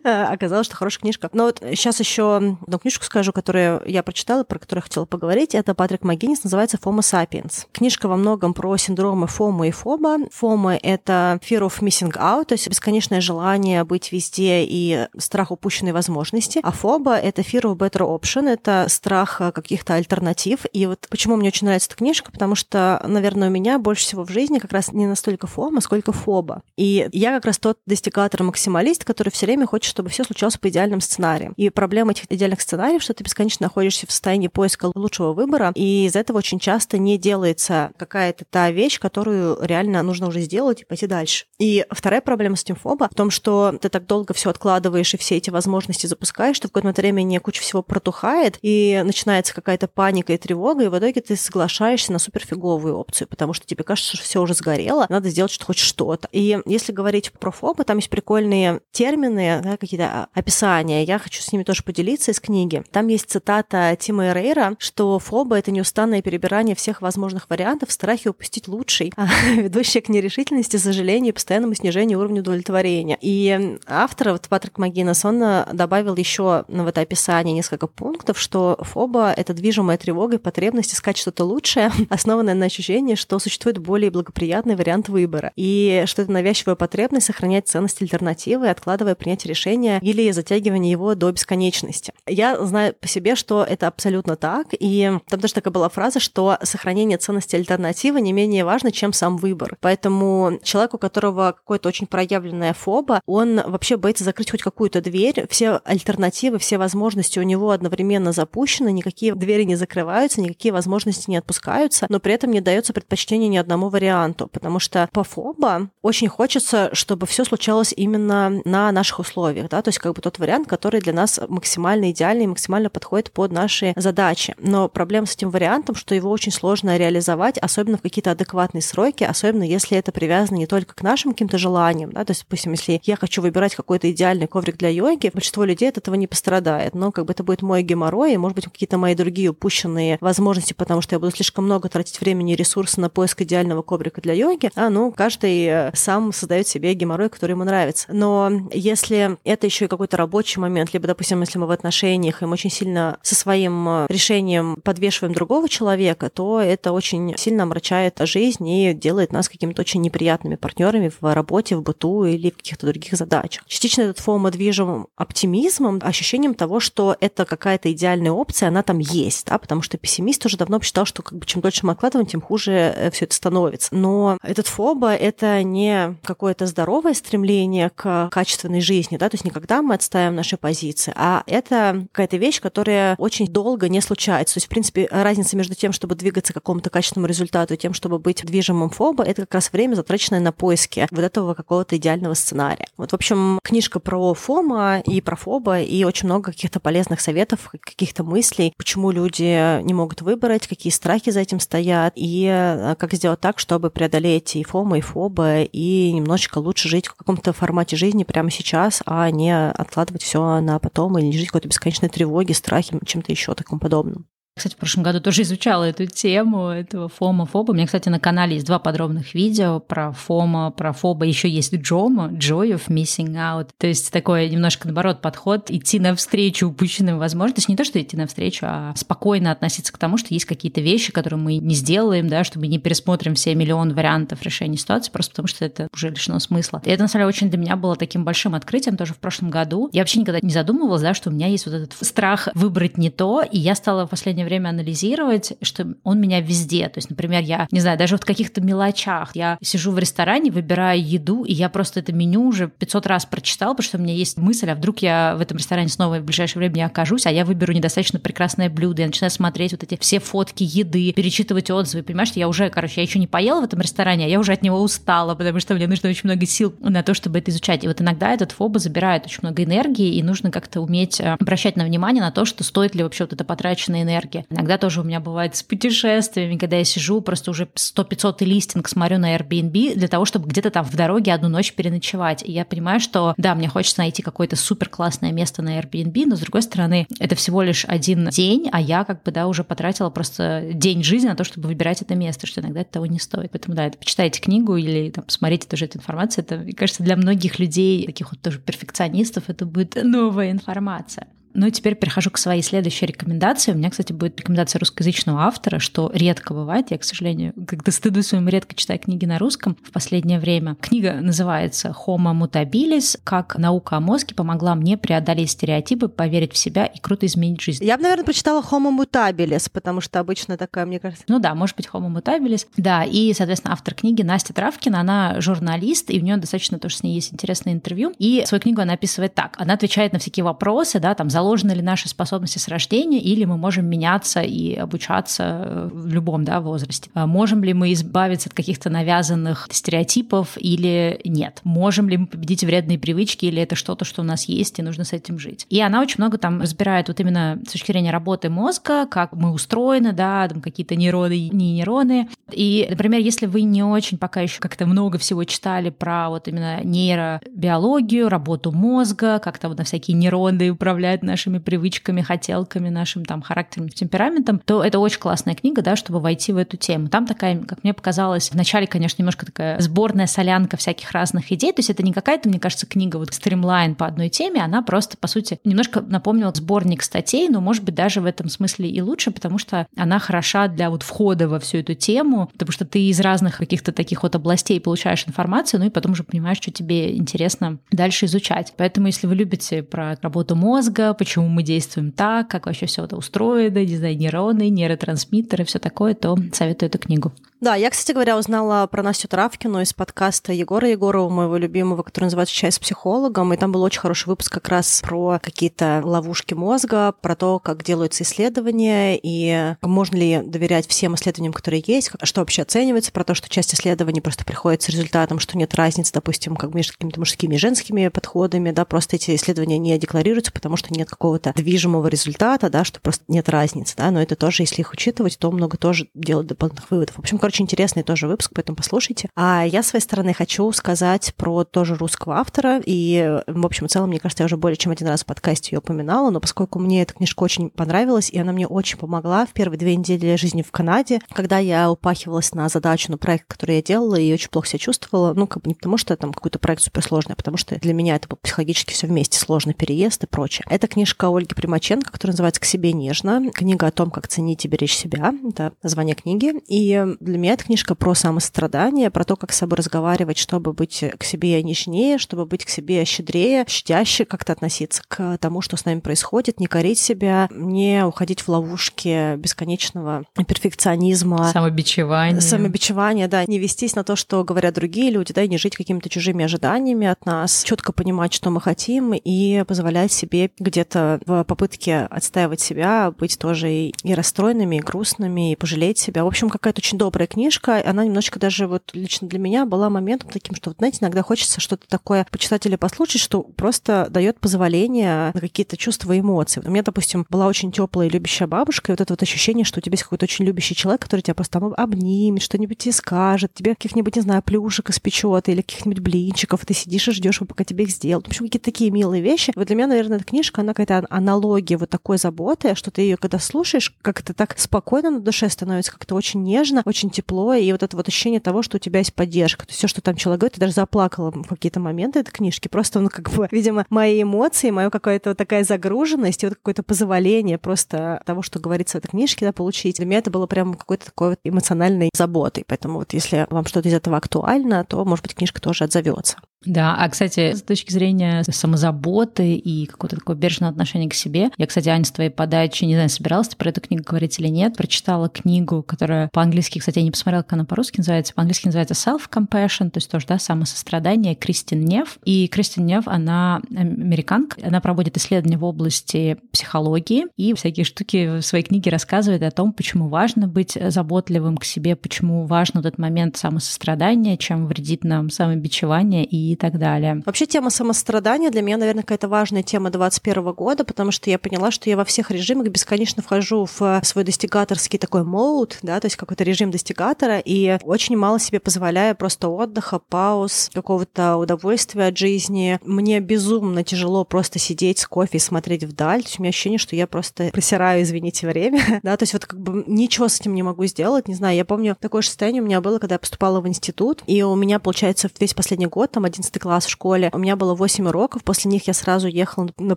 А, оказалось, что хорошая книжка. Но вот сейчас еще одну книжку скажу, которую я прочитала, про которую я хотела поговорить. Это Патрик МcГиннис, называется «Homo sapiens». Книжка во многом про синдромы ФОМа и ФОБа. ФОМа — это fear of missing out, то есть бесконечное желание быть везде и страх упущенной возможности. А ФОБа — это fear of better option, это страх каких-то альтернатив. И вот почему мне очень нравится эта книжка, потому что, наверное, у меня больше всего в жизни как раз не настолько ФОМа, сколько ФОБа. И я как раз тот достигатор-максималист, который все время хочет, чтобы все случалось по идеальным сценариям. И проблема этих идеальных сценариев, что ты бесконечно находишься в состоянии поиска лучшего выбора, и из этого очень часто не делается какая-то та вещь, которую реально нужно уже сделать и пойти дальше. И вторая проблема с Тимфоба в том, что ты так долго все откладываешь и все эти возможности запускаешь, что в какое-то время не куча всего протухает, и начинается какая-то паника и тревога, и в итоге ты соглашаешься на суперфиговую опцию, потому что тебе кажется, что все уже сгорело, надо сделать что хоть что-то. И если говорить про фобы, там есть прикольные термины, да, какие-то описания. Я хочу с ними тоже поделиться из книги. Там есть цитата Тима Эрейра, что фоба — это неустанное перебирание всех возможных вариантов в упустить лучший, а, ведущая к нерешительности, сожалению постоянному снижению уровня удовлетворения. И автор, вот Патрик Магинес, он э, добавил еще в это описание несколько пунктов, что фоба — это движимая тревога и потребность искать что-то лучшее, основанное на ощущении, что существует более благоприятный вариант выбора, и что это навязчивая потребность сохранять ценность альтернативы, откладывая принятие решения или затягивание его до бесконечности. Я знаю по себе, что это абсолютно так, и там даже такая была фраза, что сохранение ценности альтернативы не менее важно, чем сам выбор. Поэтому человек, у которого какое-то очень проявленная фоба, он вообще боится закрыть хоть какую-то дверь. Все альтернативы, все возможности у него одновременно запущены, никакие двери не закрываются, никакие возможности не отпускаются, но при этом не дается предпочтение ни одному варианту, потому что по фоба очень хочется, чтобы все случалось именно на наших условиях, да, то есть как бы тот вариант, который для нас максимально идеальный максимально подходит под наши задачи. Но проблема с этим вариантом, что его очень сложно реализовать, особенно в каких какие-то адекватные сроки, особенно если это привязано не только к нашим каким-то желаниям, да, то есть, допустим, если я хочу выбирать какой-то идеальный коврик для йоги, большинство людей от этого не пострадает, но как бы это будет мой геморрой, и, может быть, какие-то мои другие упущенные возможности, потому что я буду слишком много тратить времени и ресурсов на поиск идеального коврика для йоги, а, ну, каждый э, сам создает себе геморрой, который ему нравится. Но если это еще и какой-то рабочий момент, либо, допустим, если мы в отношениях, и мы очень сильно со своим э, решением подвешиваем другого человека, то это очень сильно омрачает жизнь и делает нас какими-то очень неприятными партнерами в работе, в быту или в каких-то других задачах. Частично этот фома движим оптимизмом, ощущением того, что это какая-то идеальная опция, она там есть, да, потому что пессимист уже давно посчитал, что как бы чем дольше мы откладываем, тем хуже э, все это становится. Но этот фоба — это не какое-то здоровое стремление к качественной жизни, да, то есть не когда мы отставим наши позиции, а это какая-то вещь, которая очень долго не случается. То есть, в принципе, разница между тем, чтобы двигаться к какому-то качественному результату, и тем, чтобы быть движимым фоба, это как раз время, затраченное на поиски вот этого какого-то идеального сценария. Вот, в общем, книжка про фома и про фоба, и очень много каких-то полезных советов, каких-то мыслей, почему люди не могут выбрать, какие страхи за этим стоят, и э, как сделать так, чтобы преодолеть и фома, и фоба, и немножечко лучше жить в каком-то формате жизни прямо сейчас, а не откладывать все на потом или жить в какой-то бесконечной тревоге, страхе, чем-то еще такому подобным. Кстати, в прошлом году тоже изучала эту тему, этого фома, фоба. У меня, кстати, на канале есть два подробных видео про фома, про фоба. Еще есть джома, joy of missing out. То есть такой немножко, наоборот, подход, идти навстречу упущенным возможностям. Не то, что идти навстречу, а спокойно относиться к тому, что есть какие-то вещи, которые мы не сделаем, да, чтобы не пересмотрим все миллион вариантов решения ситуации, просто потому что это уже лишено смысла. И это, на самом деле, очень для меня было таким большим открытием тоже в прошлом году. Я вообще никогда не задумывалась, да, что у меня есть вот этот страх выбрать не то, и я стала в последнее время анализировать, что он меня везде. То есть, например, я, не знаю, даже вот в каких-то мелочах. Я сижу в ресторане, выбираю еду, и я просто это меню уже 500 раз прочитала, потому что у меня есть мысль, а вдруг я в этом ресторане снова в ближайшее время не окажусь, а я выберу недостаточно прекрасное блюдо, я начинаю смотреть вот эти все фотки еды, перечитывать отзывы, понимаешь, что я уже, короче, я еще не поела в этом ресторане, а я уже от него устала, потому что мне нужно очень много сил на то, чтобы это изучать. И вот иногда этот фоба забирает очень много энергии, и нужно как-то уметь э, обращать на внимание на то, что стоит ли вообще вот эта потраченная энергия. Иногда тоже у меня бывает с путешествиями, когда я сижу, просто уже 100-500 листинг смотрю на Airbnb для того, чтобы где-то там в дороге одну ночь переночевать. И я понимаю, что да, мне хочется найти какое-то супер классное место на Airbnb, но с другой стороны, это всего лишь один день, а я как бы, да, уже потратила просто день жизни на то, чтобы выбирать это место, что иногда это того не стоит. Поэтому, да, это почитайте книгу или там, посмотрите тоже эту информацию. Это, мне кажется, для многих людей, таких вот тоже перфекционистов, это будет новая информация. Ну и теперь перехожу к своей следующей рекомендации. У меня, кстати, будет рекомендация русскоязычного автора, что редко бывает. Я, к сожалению, когда стыду своему редко читаю книги на русском в последнее время. Книга называется «Homo mutabilis. Как наука о мозге помогла мне преодолеть стереотипы, поверить в себя и круто изменить жизнь». Я бы, наверное, прочитала «Homo mutabilis», потому что обычно такая, мне кажется... Ну да, может быть, «Homo mutabilis». Да, и, соответственно, автор книги Настя Травкина, она журналист, и у нее достаточно тоже с ней есть интересное интервью. И свою книгу она описывает так. Она отвечает на всякие вопросы, да, там, заложенные заложены ли наши способности с рождения, или мы можем меняться и обучаться э, в любом да, возрасте. А можем ли мы избавиться от каких-то навязанных стереотипов или нет? Можем ли мы победить вредные привычки, или это что-то, что у нас есть, и нужно с этим жить? И она очень много там разбирает вот именно с точки зрения работы мозга, как мы устроены, да, там какие-то нейроны, не нейроны. И, например, если вы не очень пока еще как-то много всего читали про вот именно нейробиологию, работу мозга, как то вот на всякие нейроны управляют нашими привычками, хотелками, нашим там характером, темпераментом, то это очень классная книга, да, чтобы войти в эту тему. Там такая, как мне показалось, вначале, конечно, немножко такая сборная солянка всяких разных идей, то есть это не какая-то, мне кажется, книга вот стримлайн по одной теме, она просто, по сути, немножко напомнила сборник статей, но, может быть, даже в этом смысле и лучше, потому что она хороша для вот входа во всю эту тему, потому что ты из разных каких-то таких вот областей получаешь информацию, ну и потом уже понимаешь, что тебе интересно дальше изучать. Поэтому, если вы любите про работу мозга, почему мы действуем так, как вообще все это устроено, знаю, нейроны, нейротрансмиттеры, все такое, то советую эту книгу. Да, я, кстати говоря, узнала про Настю Травкину из подкаста Егора Егорова, моего любимого, который называется «Чай с психологом», и там был очень хороший выпуск как раз про какие-то ловушки мозга, про то, как делаются исследования, и можно ли доверять всем исследованиям, которые есть, что вообще оценивается, про то, что часть исследований просто приходит с результатом, что нет разницы, допустим, как между какими-то мужскими и женскими подходами, да, просто эти исследования не декларируются, потому что нет какого-то движимого результата, да, что просто нет разницы, да, но это тоже, если их учитывать, то много тоже делать дополнительных выводов. В общем, Короче, интересный тоже выпуск, поэтому послушайте. А я, с своей стороны, хочу сказать про тоже русского автора. И, в общем и целом, мне кажется, я уже более чем один раз в подкасте ее упоминала, но поскольку мне эта книжка очень понравилась, и она мне очень помогла в первые две недели жизни в Канаде, когда я упахивалась на задачу, на проект, который я делала, и очень плохо себя чувствовала. Ну, как бы не потому, что там какой-то проект суперсложный, а потому что для меня это был психологически все вместе, сложный переезд и прочее. Это книжка Ольги Примаченко, которая называется «К себе нежно». Книга о том, как ценить и беречь себя. Это название книги. И для меня эта книжка про самострадание, про то, как с собой разговаривать, чтобы быть к себе нежнее, чтобы быть к себе щедрее, щадяще как-то относиться к тому, что с нами происходит, не корить себя, не уходить в ловушки бесконечного перфекционизма. Самобичевания. Самобичевания, да. Не вестись на то, что говорят другие люди, да, и не жить какими-то чужими ожиданиями от нас. Четко понимать, что мы хотим, и позволять себе где-то в попытке отстаивать себя быть тоже и расстроенными, и грустными, и пожалеть себя. В общем, какая-то очень добрая книжка. Она немножечко даже вот лично для меня была моментом таким, что, вот, знаете, иногда хочется что-то такое почитать или послушать, что просто дает позволение на какие-то чувства и эмоции. У меня, допустим, была очень теплая и любящая бабушка, и вот это вот ощущение, что у тебя есть какой-то очень любящий человек, который тебя просто там обнимет, что-нибудь тебе скажет, тебе каких-нибудь, не знаю, плюшек испечет или каких-нибудь блинчиков, и ты сидишь и ждешь, пока тебе их сделают. В общем, какие-то такие милые вещи. Вот для меня, наверное, эта книжка, она какая-то аналогия вот такой заботы, что ты ее когда слушаешь, как это так спокойно на душе становится, как-то очень нежно, очень тепло, и вот это вот ощущение того, что у тебя есть поддержка. То есть все, что там человек говорит, ты даже заплакала в какие-то моменты этой книжки. Просто, ну, как бы, видимо, мои эмоции, моя какая-то вот такая загруженность и вот какое-то позволение просто того, что говорится в этой книжке, да, получить. Для меня это было прям какой-то такой вот эмоциональной заботой. Поэтому вот если вам что-то из этого актуально, то, может быть, книжка тоже отзовется. Да, а, кстати, с точки зрения самозаботы и какого-то такого бережного отношения к себе, я, кстати, Аня, с твоей подачи, не знаю, собиралась ты про эту книгу говорить или нет, прочитала книгу, которая по-английски, кстати, я не посмотрела, как она по-русски называется, по-английски называется Self-Compassion, то есть тоже, да, самосострадание, Кристин Нев. И Кристин Нев, она американка, она проводит исследования в области психологии и всякие штуки в своей книге рассказывает о том, почему важно быть заботливым к себе, почему важен вот этот момент самосострадания, чем вредит нам самобичевание и и так далее. Вообще тема самострадания для меня, наверное, какая-то важная тема 2021 года, потому что я поняла, что я во всех режимах бесконечно вхожу в свой достигаторский такой мод, да, то есть какой-то режим достигатора, и очень мало себе позволяю просто отдыха, пауз, какого-то удовольствия от жизни. Мне безумно тяжело просто сидеть с кофе и смотреть вдаль. То есть у меня ощущение, что я просто просираю, извините, время, да, то есть вот как бы ничего с этим не могу сделать, не знаю. Я помню, такое же состояние у меня было, когда я поступала в институт, и у меня, получается, весь последний год, там, 11 класс в школе. У меня было 8 уроков, после них я сразу ехала на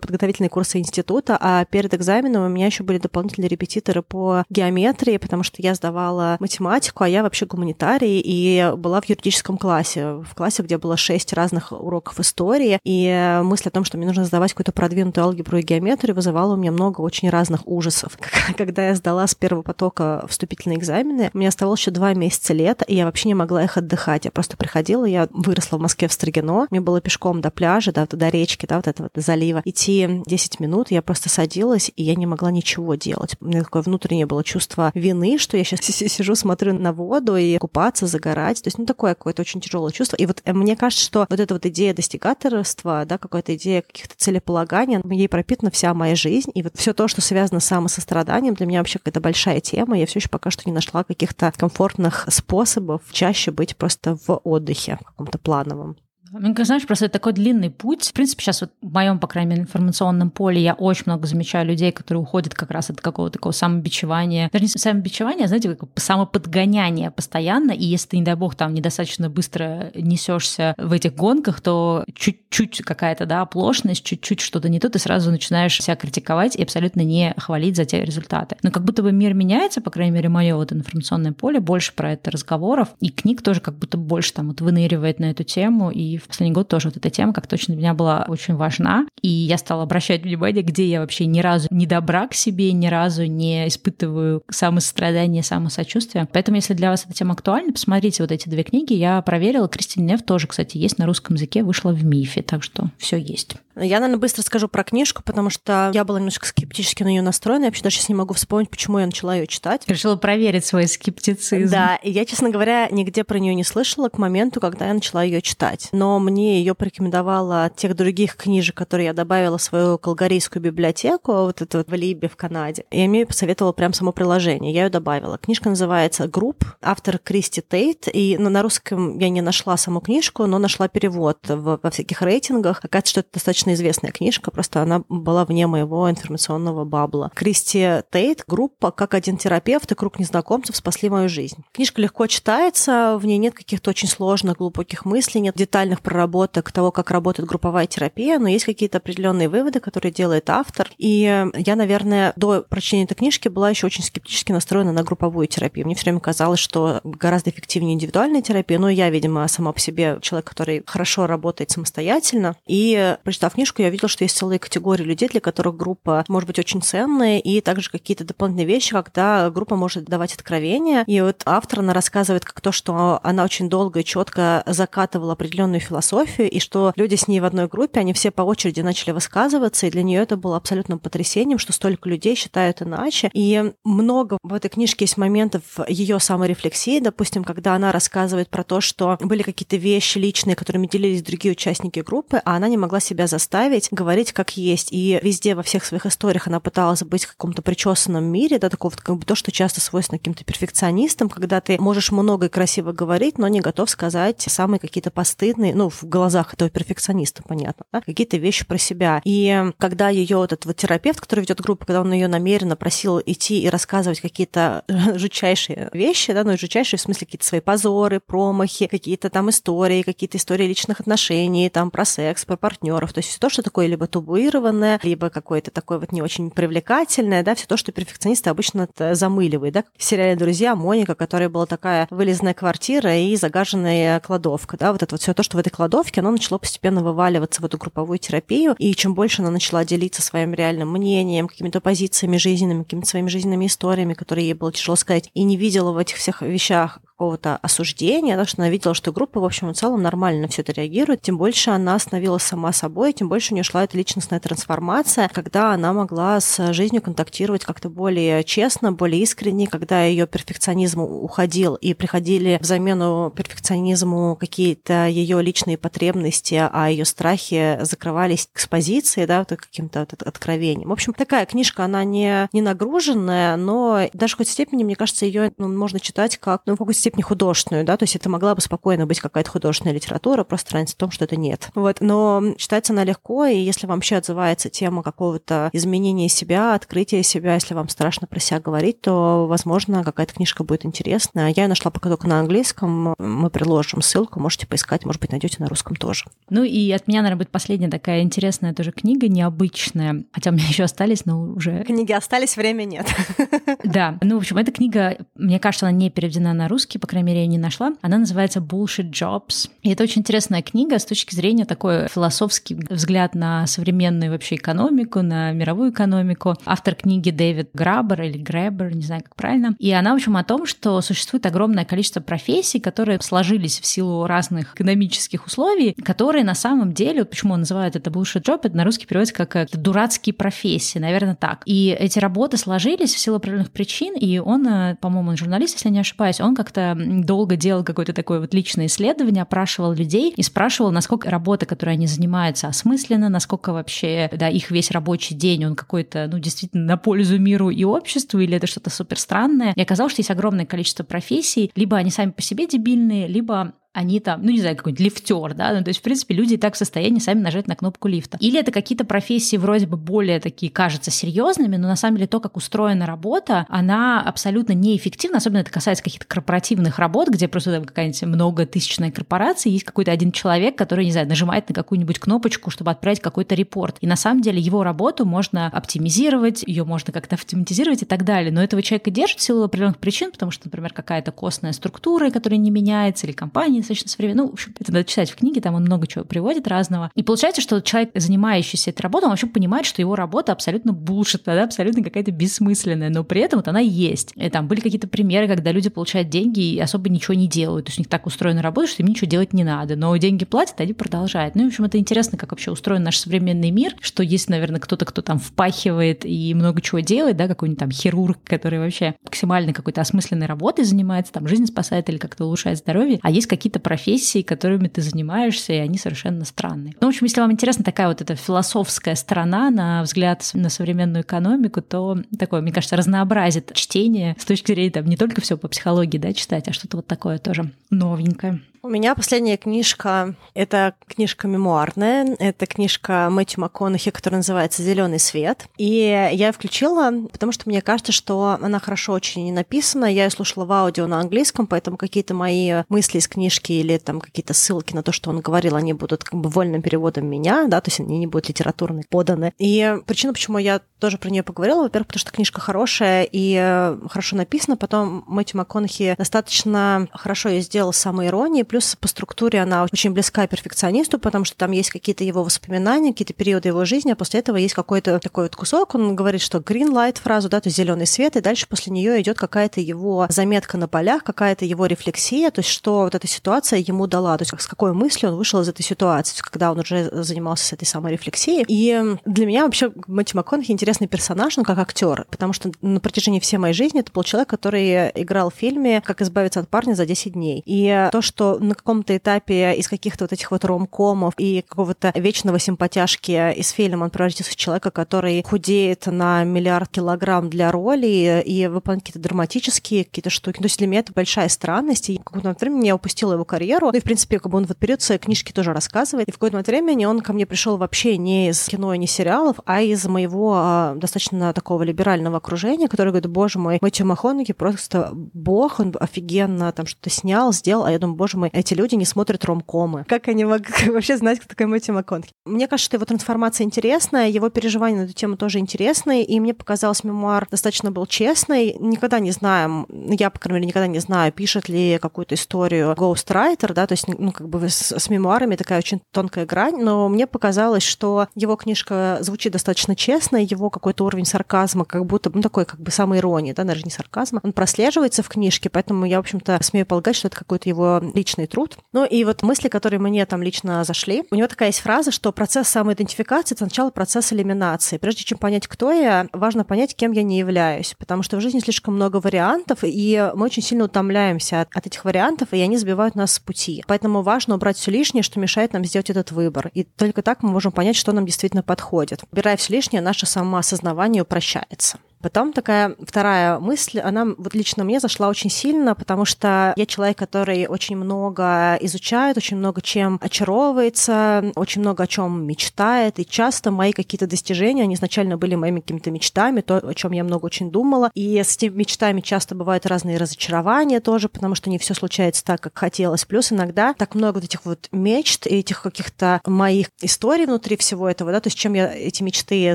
подготовительные курсы института, а перед экзаменом у меня еще были дополнительные репетиторы по геометрии, потому что я сдавала математику, а я вообще гуманитарий, и была в юридическом классе, в классе, где было 6 разных уроков истории, и мысль о том, что мне нужно сдавать какую-то продвинутую алгебру и геометрию, вызывала у меня много очень разных ужасов. Когда я сдала с первого потока вступительные экзамены, у меня оставалось еще два месяца лета, и я вообще не могла их отдыхать. Я просто приходила, я выросла в Москве в Строгино. Мне было пешком до пляжа, да, до речки, да, вот этого до залива. Идти 10 минут, я просто садилась, и я не могла ничего делать. У меня такое внутреннее было чувство вины, что я сейчас сижу, смотрю на воду и купаться, загорать. То есть, ну, такое какое-то очень тяжелое чувство. И вот э, мне кажется, что вот эта вот идея достигаторства, да, какая-то идея каких-то целеполагания, ей пропитана вся моя жизнь. И вот все то, что связано с самосостраданием, для меня вообще какая-то большая тема. Я все еще пока что не нашла каких-то комфортных способов чаще быть просто в отдыхе, каком-то плановом. Мне знаешь, просто это такой длинный путь. В принципе, сейчас вот в моем, по крайней мере, информационном поле я очень много замечаю людей, которые уходят как раз от какого-то такого самобичевания. Даже не самобичевания, а, знаете, как самоподгоняние постоянно. И если ты, не дай бог, там недостаточно быстро несешься в этих гонках, то чуть-чуть какая-то, да, оплошность, чуть-чуть что-то не то, ты сразу начинаешь себя критиковать и абсолютно не хвалить за те результаты. Но как будто бы мир меняется, по крайней мере, мое вот информационное поле, больше про это разговоров, и книг тоже как будто больше там вот выныривает на эту тему, и в последний год тоже вот эта тема как точно для меня была очень важна. И я стала обращать внимание, где я вообще ни разу не добра к себе, ни разу не испытываю самосострадание, самосочувствие. Поэтому, если для вас эта тема актуальна, посмотрите вот эти две книги. Я проверила. Кристин Нефф тоже, кстати, есть на русском языке, вышла в МИФе, так что все есть. Я, наверное, быстро скажу про книжку, потому что я была немножко скептически на нее настроена. Я вообще даже сейчас не могу вспомнить, почему я начала ее читать. Решила проверить свой скептицизм. Да, и я, честно говоря, нигде про нее не слышала к моменту, когда я начала ее читать. Но мне ее порекомендовала от тех других книжек, которые я добавила в свою калгарийскую библиотеку, вот эту вот в Libby в Канаде. И мне посоветовала прям само приложение. Я ее добавила. Книжка называется «Group», автор Кристи Тейт. И ну, на русском я не нашла саму книжку, но нашла перевод во всяких рейтингах. Оказывается, что это достаточно известная книжка, просто она была вне моего информационного бабла. Кристи Тейт, группа «Как один терапевт и круг незнакомцев спасли мою жизнь». Книжка легко читается, в ней нет каких-то очень сложных, глубоких мыслей, нет детальных проработок того, как работает групповая терапия, но есть какие-то определенные выводы, которые делает автор. И я, наверное, до прочтения этой книжки была еще очень скептически настроена на групповую терапию. Мне все время казалось, что гораздо эффективнее индивидуальная терапия, но я, видимо, сама по себе человек, который хорошо работает самостоятельно. И прочитав книжку, я видела, что есть целые категории людей, для которых группа может быть очень ценная, и также какие-то дополнительные вещи, когда группа может давать откровения. И вот автор, она рассказывает как то, что она очень долго и четко закатывала определенную философию, и что люди с ней в одной группе, они все по очереди начали высказываться, и для нее это было абсолютным потрясением, что столько людей считают иначе. И много в этой книжке есть моментов ее саморефлексии, допустим, когда она рассказывает про то, что были какие-то вещи личные, которыми делились другие участники группы, а она не могла себя заставить говорить как есть. И везде, во всех своих историях она пыталась быть в каком-то причесанном мире, да, такого как бы то, что часто свойственно каким-то перфекционистам, когда ты можешь много и красиво говорить, но не готов сказать самые какие-то постыдные, ну, в глазах этого перфекциониста, понятно, да, какие-то вещи про себя. И когда ее этот вот терапевт, который ведет группу, когда он ее намеренно просил идти и рассказывать какие-то жутчайшие вещи, да, ну, жутчайшие в смысле какие-то свои позоры, промахи, какие-то там истории, какие-то истории личных отношений, там про секс, про партнеров, то есть все то, что такое либо табуированное, либо какое-то такое вот не очень привлекательное, да, все то, что перфекционисты обычно замыливают, да. В сериале «Друзья» Моника, которая была такая вылезанная квартира и загаженная кладовка, да, вот это вот все то, что в этой кладовке, оно начало постепенно вываливаться в эту групповую терапию, и чем больше она начала делиться своим реальным мнением, какими-то позициями жизненными, какими-то своими жизненными историями, которые ей было тяжело сказать, и не видела в этих всех вещах какого-то осуждения, да, что она видела, что группа, в общем и целом, нормально на все это реагирует, тем больше она становилась сама собой, тем больше у нее шла эта личностная трансформация, когда она могла с жизнью контактировать как-то более честно, более искренне, когда ее перфекционизм уходил и приходили в замену перфекционизму какие-то ее личные потребности, а ее страхи закрывались экспозицией, да, вот каким-то вот откровением. В общем, такая книжка, она не, не нагруженная, но даже в какой-то степени, мне кажется, ее ну, можно читать как, ну, в какой-то степени художественную, да, то есть это могла бы спокойно быть какая-то художественная литература, просто разница в том, что это нет. Вот, но читается она легко, и если вам вообще отзывается тема какого-то изменения себя, открытия себя, если вам страшно про себя говорить, то, возможно, какая-то книжка будет интересная. Я ее нашла пока только на английском, мы приложим ссылку, можете поискать, может быть, найдете на русском тоже. Ну и от меня, наверное, будет последняя такая интересная тоже книга, необычная, хотя у меня еще остались, но уже... Книги остались, время нет. Да, ну, в общем, эта книга, мне кажется, она не переведена на русский, по крайней мере, я не нашла. Она называется Bullshit Jobs. И это очень интересная книга с точки зрения такой философский взгляд на современную вообще экономику, на мировую экономику. Автор книги Дэвид Грабер или Гребер, не знаю, как правильно. И она, в общем, о том, что существует огромное количество профессий, которые сложились в силу разных экономических условий, которые на самом деле, почему он называет это bullshit job, это на русский переводится как дурацкие профессии, наверное, так. И эти работы сложились в силу определенных причин, и он, э, по-моему, он журналист, если не ошибаюсь, он как-то долго делал какое-то такое вот личное исследование, опрашивал людей и спрашивал, насколько работа, которой они занимаются, осмыслена, насколько вообще, да, их весь рабочий день, он какой-то, ну, действительно на пользу миру и обществу, или это что-то супер странное. И оказалось, что есть огромное количество профессий, либо они сами по себе дебильные, либо они там, ну не знаю, какой-нибудь лифтер, да, ну то есть, в принципе, люди и так в состоянии сами нажать на кнопку лифта. Или это какие-то профессии вроде бы более такие, кажутся серьезными, но на самом деле то, как устроена работа, она абсолютно неэффективна, особенно это касается каких-то корпоративных работ, где просто там какая-нибудь многотысячная корпорация, есть какой-то один человек, который, не знаю, нажимает на какую-нибудь кнопочку, чтобы отправить какой-то репорт. И на самом деле его работу можно оптимизировать, ее можно как-то автоматизировать и так далее. Но этого человека держит в силу определенных причин, потому что, например, какая-то костная структура, которая не меняется, или компания достаточно современный. Ну, в общем, это надо читать в книге, там он много чего приводит разного. И получается, что человек, занимающийся этой работой, он вообще понимает, что его работа абсолютно булшит, да, абсолютно какая-то бессмысленная, но при этом вот она есть. И там были какие-то примеры, когда люди получают деньги и особо ничего не делают. То есть у них так устроена работа, что им ничего делать не надо. Но деньги платят, они продолжают. Ну, в общем, это интересно, как вообще устроен наш современный мир, что есть, наверное, кто-то, кто там впахивает и много чего делает, да, какой-нибудь там хирург, который вообще максимально какой-то осмысленной работой занимается, там жизнь спасает или как-то улучшает здоровье. А есть какие-то профессии, которыми ты занимаешься, и они совершенно странные. Ну, в общем, если вам интересна такая вот эта философская сторона на взгляд на современную экономику, то такое, мне кажется, разнообразит чтение с точки зрения там не только все по психологии, да, читать, а что-то вот такое тоже новенькое. У меня последняя книжка — это книжка мемуарная. Это книжка Мэтью МакКонахи, которая называется «Зеленый свет». И я ее включила, потому что мне кажется, что она хорошо очень написана. Я ее слушала в аудио на английском, поэтому какие-то мои мысли из книжки или там какие-то ссылки на то, что он говорил, они будут как бы вольным переводом меня, да, то есть они не будут литературно поданы. И причина, почему я тоже про нее поговорила, во-первых, потому что книжка хорошая и хорошо написана, потом Мэтью МакКонахи достаточно хорошо ее сделал самоиронии, плюс по структуре она очень близка перфекционисту, потому что там есть какие-то его воспоминания, какие-то периоды его жизни, а после этого есть какой-то такой вот кусок, он говорит, что green light фразу, да, то есть зеленый свет, и дальше после нее идет какая-то его заметка на полях, какая-то его рефлексия, то есть что вот эта ситуация ему дала, то есть с какой мыслью он вышел из этой ситуации, когда он уже занимался этой самой рефлексией. И для меня вообще Мэтью МакКонахи интересный персонаж, ну, как актер, потому что на протяжении всей моей жизни это был человек, который играл в фильме «Как избавиться от парня за 10 дней». И то, что на каком-то этапе из каких-то вот этих вот ромкомов и какого-то вечного симпатяшки из фильма он превратился в человека, который худеет на миллиард килограмм для роли и выполняет какие-то драматические какие-то штуки. То есть для меня это большая странность. И в какое-то времени я упустила его карьеру. Ну и, в принципе, как бы он в этот период свои книжки тоже рассказывает. И в какое-то времени он ко мне пришел вообще не из кино и не сериалов, а из моего а, достаточно такого либерального окружения, который говорит, боже мой, Мэтью Махонеги просто бог, он офигенно там что-то снял, сделал, а я думаю, боже мой, эти люди не смотрят ромкомы. Как они вообще знать, кто такой Мэтью МакКонахи? Мне кажется, что его трансформация интересная, его переживания на эту тему тоже интересные, и мне показалось, мемуар достаточно был честный. Никогда не знаем, я, по крайней мере, никогда не знаю, пишет ли какую-то историю ghostwriter, да, то есть, ну, как бы с, с мемуарами такая очень тонкая грань, но мне показалось, что его книжка звучит достаточно честно, его какой-то уровень сарказма, как будто, ну, такой как бы самой иронии, да, даже не сарказма, он прослеживается в книжке, поэтому я, в общем-то, смею полагать, что это какой-то его личный труд. Ну и вот мысли, которые мне там лично зашли, у него такая есть фраза, что процесс самоидентификации — это сначала процесс элиминации. Прежде чем понять, кто я, важно понять, кем я не являюсь, потому что в жизни слишком много вариантов, и мы очень сильно утомляемся от, от этих вариантов, и они сбивают нас с пути. Поэтому важно убрать все лишнее, что мешает нам сделать этот выбор. И только так мы можем понять, что нам действительно подходит. Убирая все лишнее, наше самоосознавание упрощается. Потом такая вторая мысль, она вот лично мне зашла очень сильно, потому что я человек, который очень много изучает, очень много чем очаровывается, очень много о чем мечтает, и часто мои какие-то достижения, они изначально были моими какими-то мечтами, то, о чем я много очень думала, и с этими мечтами часто бывают разные разочарования тоже, потому что не все случается так, как хотелось. Плюс иногда так много вот этих вот мечт и этих каких-то моих историй внутри всего этого, да, то есть чем я эти мечты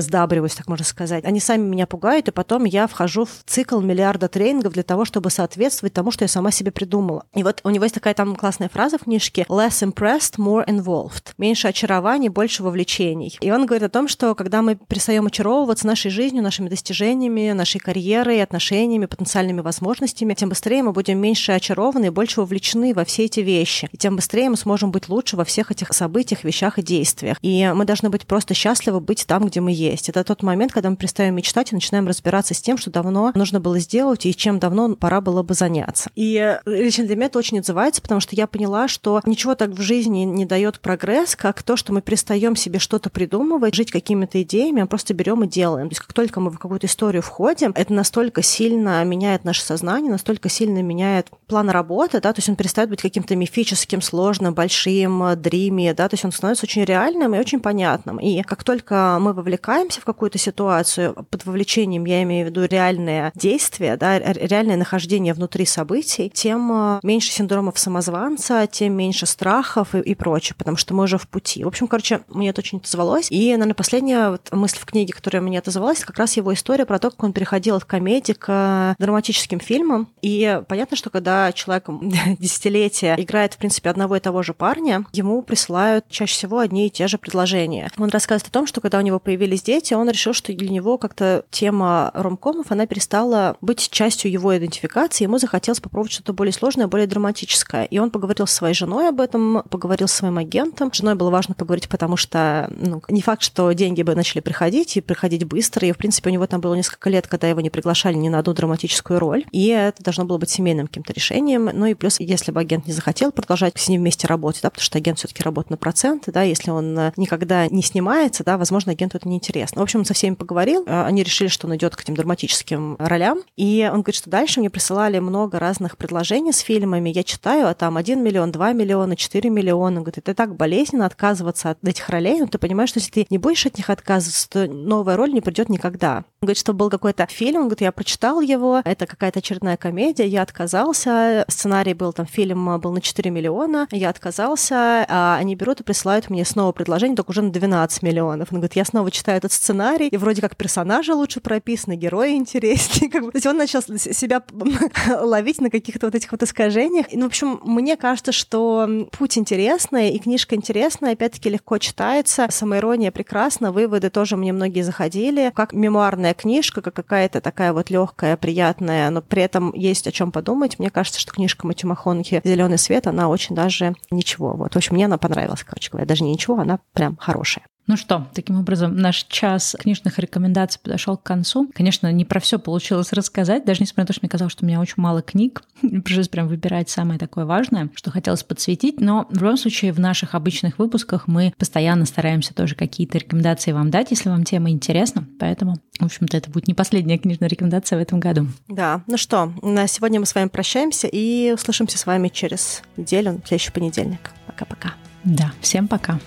сдабриваюсь, так можно сказать, они сами меня пугают, и потом я вхожу в цикл миллиарда тренингов для того, чтобы соответствовать тому, что я сама себе придумала. И вот у него есть такая там классная фраза в книжке «less impressed, more involved». Меньше очарований, больше вовлечений. И он говорит о том, что когда мы перестаем очаровываться нашей жизнью, нашими достижениями, нашей карьерой, отношениями, потенциальными возможностями, тем быстрее мы будем меньше очарованы и больше вовлечены во все эти вещи. И тем быстрее мы сможем быть лучше во всех этих событиях, вещах и действиях. И мы должны быть просто счастливы быть там, где мы есть. Это тот момент, когда мы перестаем мечтать и начинаем разбираться разбираться с тем, что давно нужно было сделать и чем давно пора было бы заняться. И лично для меня это очень отзывается, потому что я поняла, что ничего так в жизни не дает прогресс, как то, что мы перестаем себе что-то придумывать, жить какими-то идеями, а просто берем и делаем. То есть как только мы в какую-то историю входим, это настолько сильно меняет наше сознание, настолько сильно меняет план работы, да, то есть он перестает быть каким-то мифическим, сложным, большим, дрими, да, то есть он становится очень реальным и очень понятным. И как только мы вовлекаемся в какую-то ситуацию, под вовлечением я имею в виду реальное действие, да, реальное нахождение внутри событий, тем э, меньше синдромов самозванца, тем меньше страхов и, и прочее, потому что мы уже в пути. В общем, короче, мне это очень отозвалось. И, наверное, последняя вот мысль в книге, которая мне отозвалась, как раз его история про то, как он переходил от комедии к драматическим фильмам. И понятно, что когда человек десятилетия играет, в принципе, одного и того же парня, ему присылают чаще всего одни и те же предложения. Он рассказывает о том, что когда у него появились дети, он решил, что для него как-то тема ромкомов, она перестала быть частью его идентификации, ему захотелось попробовать что-то более сложное, более драматическое. И он поговорил с своей женой об этом, поговорил с своим агентом. Женой было важно поговорить, потому что ну, не факт, что деньги бы начали приходить, и приходить быстро. И, в принципе, у него там было несколько лет, когда его не приглашали ни на одну драматическую роль. И это должно было быть семейным каким-то решением. Ну и плюс, если бы агент не захотел продолжать с ним вместе работать, да, потому что агент все таки работает на проценты, да, если он никогда не снимается, да, возможно, агенту это неинтересно. В общем, он со всеми поговорил, а, они решили, что он идет к этим драматическим ролям, и он говорит, что дальше мне присылали много разных предложений с фильмами, я читаю, а там 1 миллион, 2 миллиона, 4 миллиона, он говорит, это так болезненно отказываться от этих ролей, но ты понимаешь, что если ты не будешь от них отказываться, то новая роль не придет никогда. Он говорит, что был какой-то фильм, он говорит, я прочитал его, это какая-то очередная комедия, я отказался, сценарий был там, фильм был на 4 миллиона, я отказался, а они берут и присылают мне снова предложение, только уже на 12 миллионов. Он говорит, я снова читаю этот сценарий, и вроде как персонажи лучше прописаны, герои интереснее. Как бы. То есть он начал себя ловить на каких-то вот этих вот искажениях. Ну, в общем, мне кажется, что путь интересный, и книжка интересная, опять-таки легко читается, самоирония прекрасна, выводы тоже мне многие заходили, как мемуарная книжка, как какая-то такая вот легкая, приятная, но при этом есть о чем подумать. Мне кажется, что книжка Матью Махонки «Зеленый свет», она очень даже ничего. Вот, в общем, мне она понравилась, короче говоря. Даже не ничего, она прям хорошая. Ну что, таким образом, наш час книжных рекомендаций подошел к концу. Конечно, не про все получилось рассказать, даже несмотря на то, что мне казалось, что у меня очень мало книг. Пришлось прям выбирать самое такое важное, что хотелось подсветить. Но в любом случае, в наших обычных выпусках мы постоянно стараемся тоже какие-то рекомендации вам дать, если вам тема интересна. Поэтому, в общем-то, это будет не последняя книжная рекомендация в этом году. Да, ну что, на сегодня мы с вами прощаемся и услышимся с вами через неделю, в следующий понедельник. Пока-пока. Да, всем пока.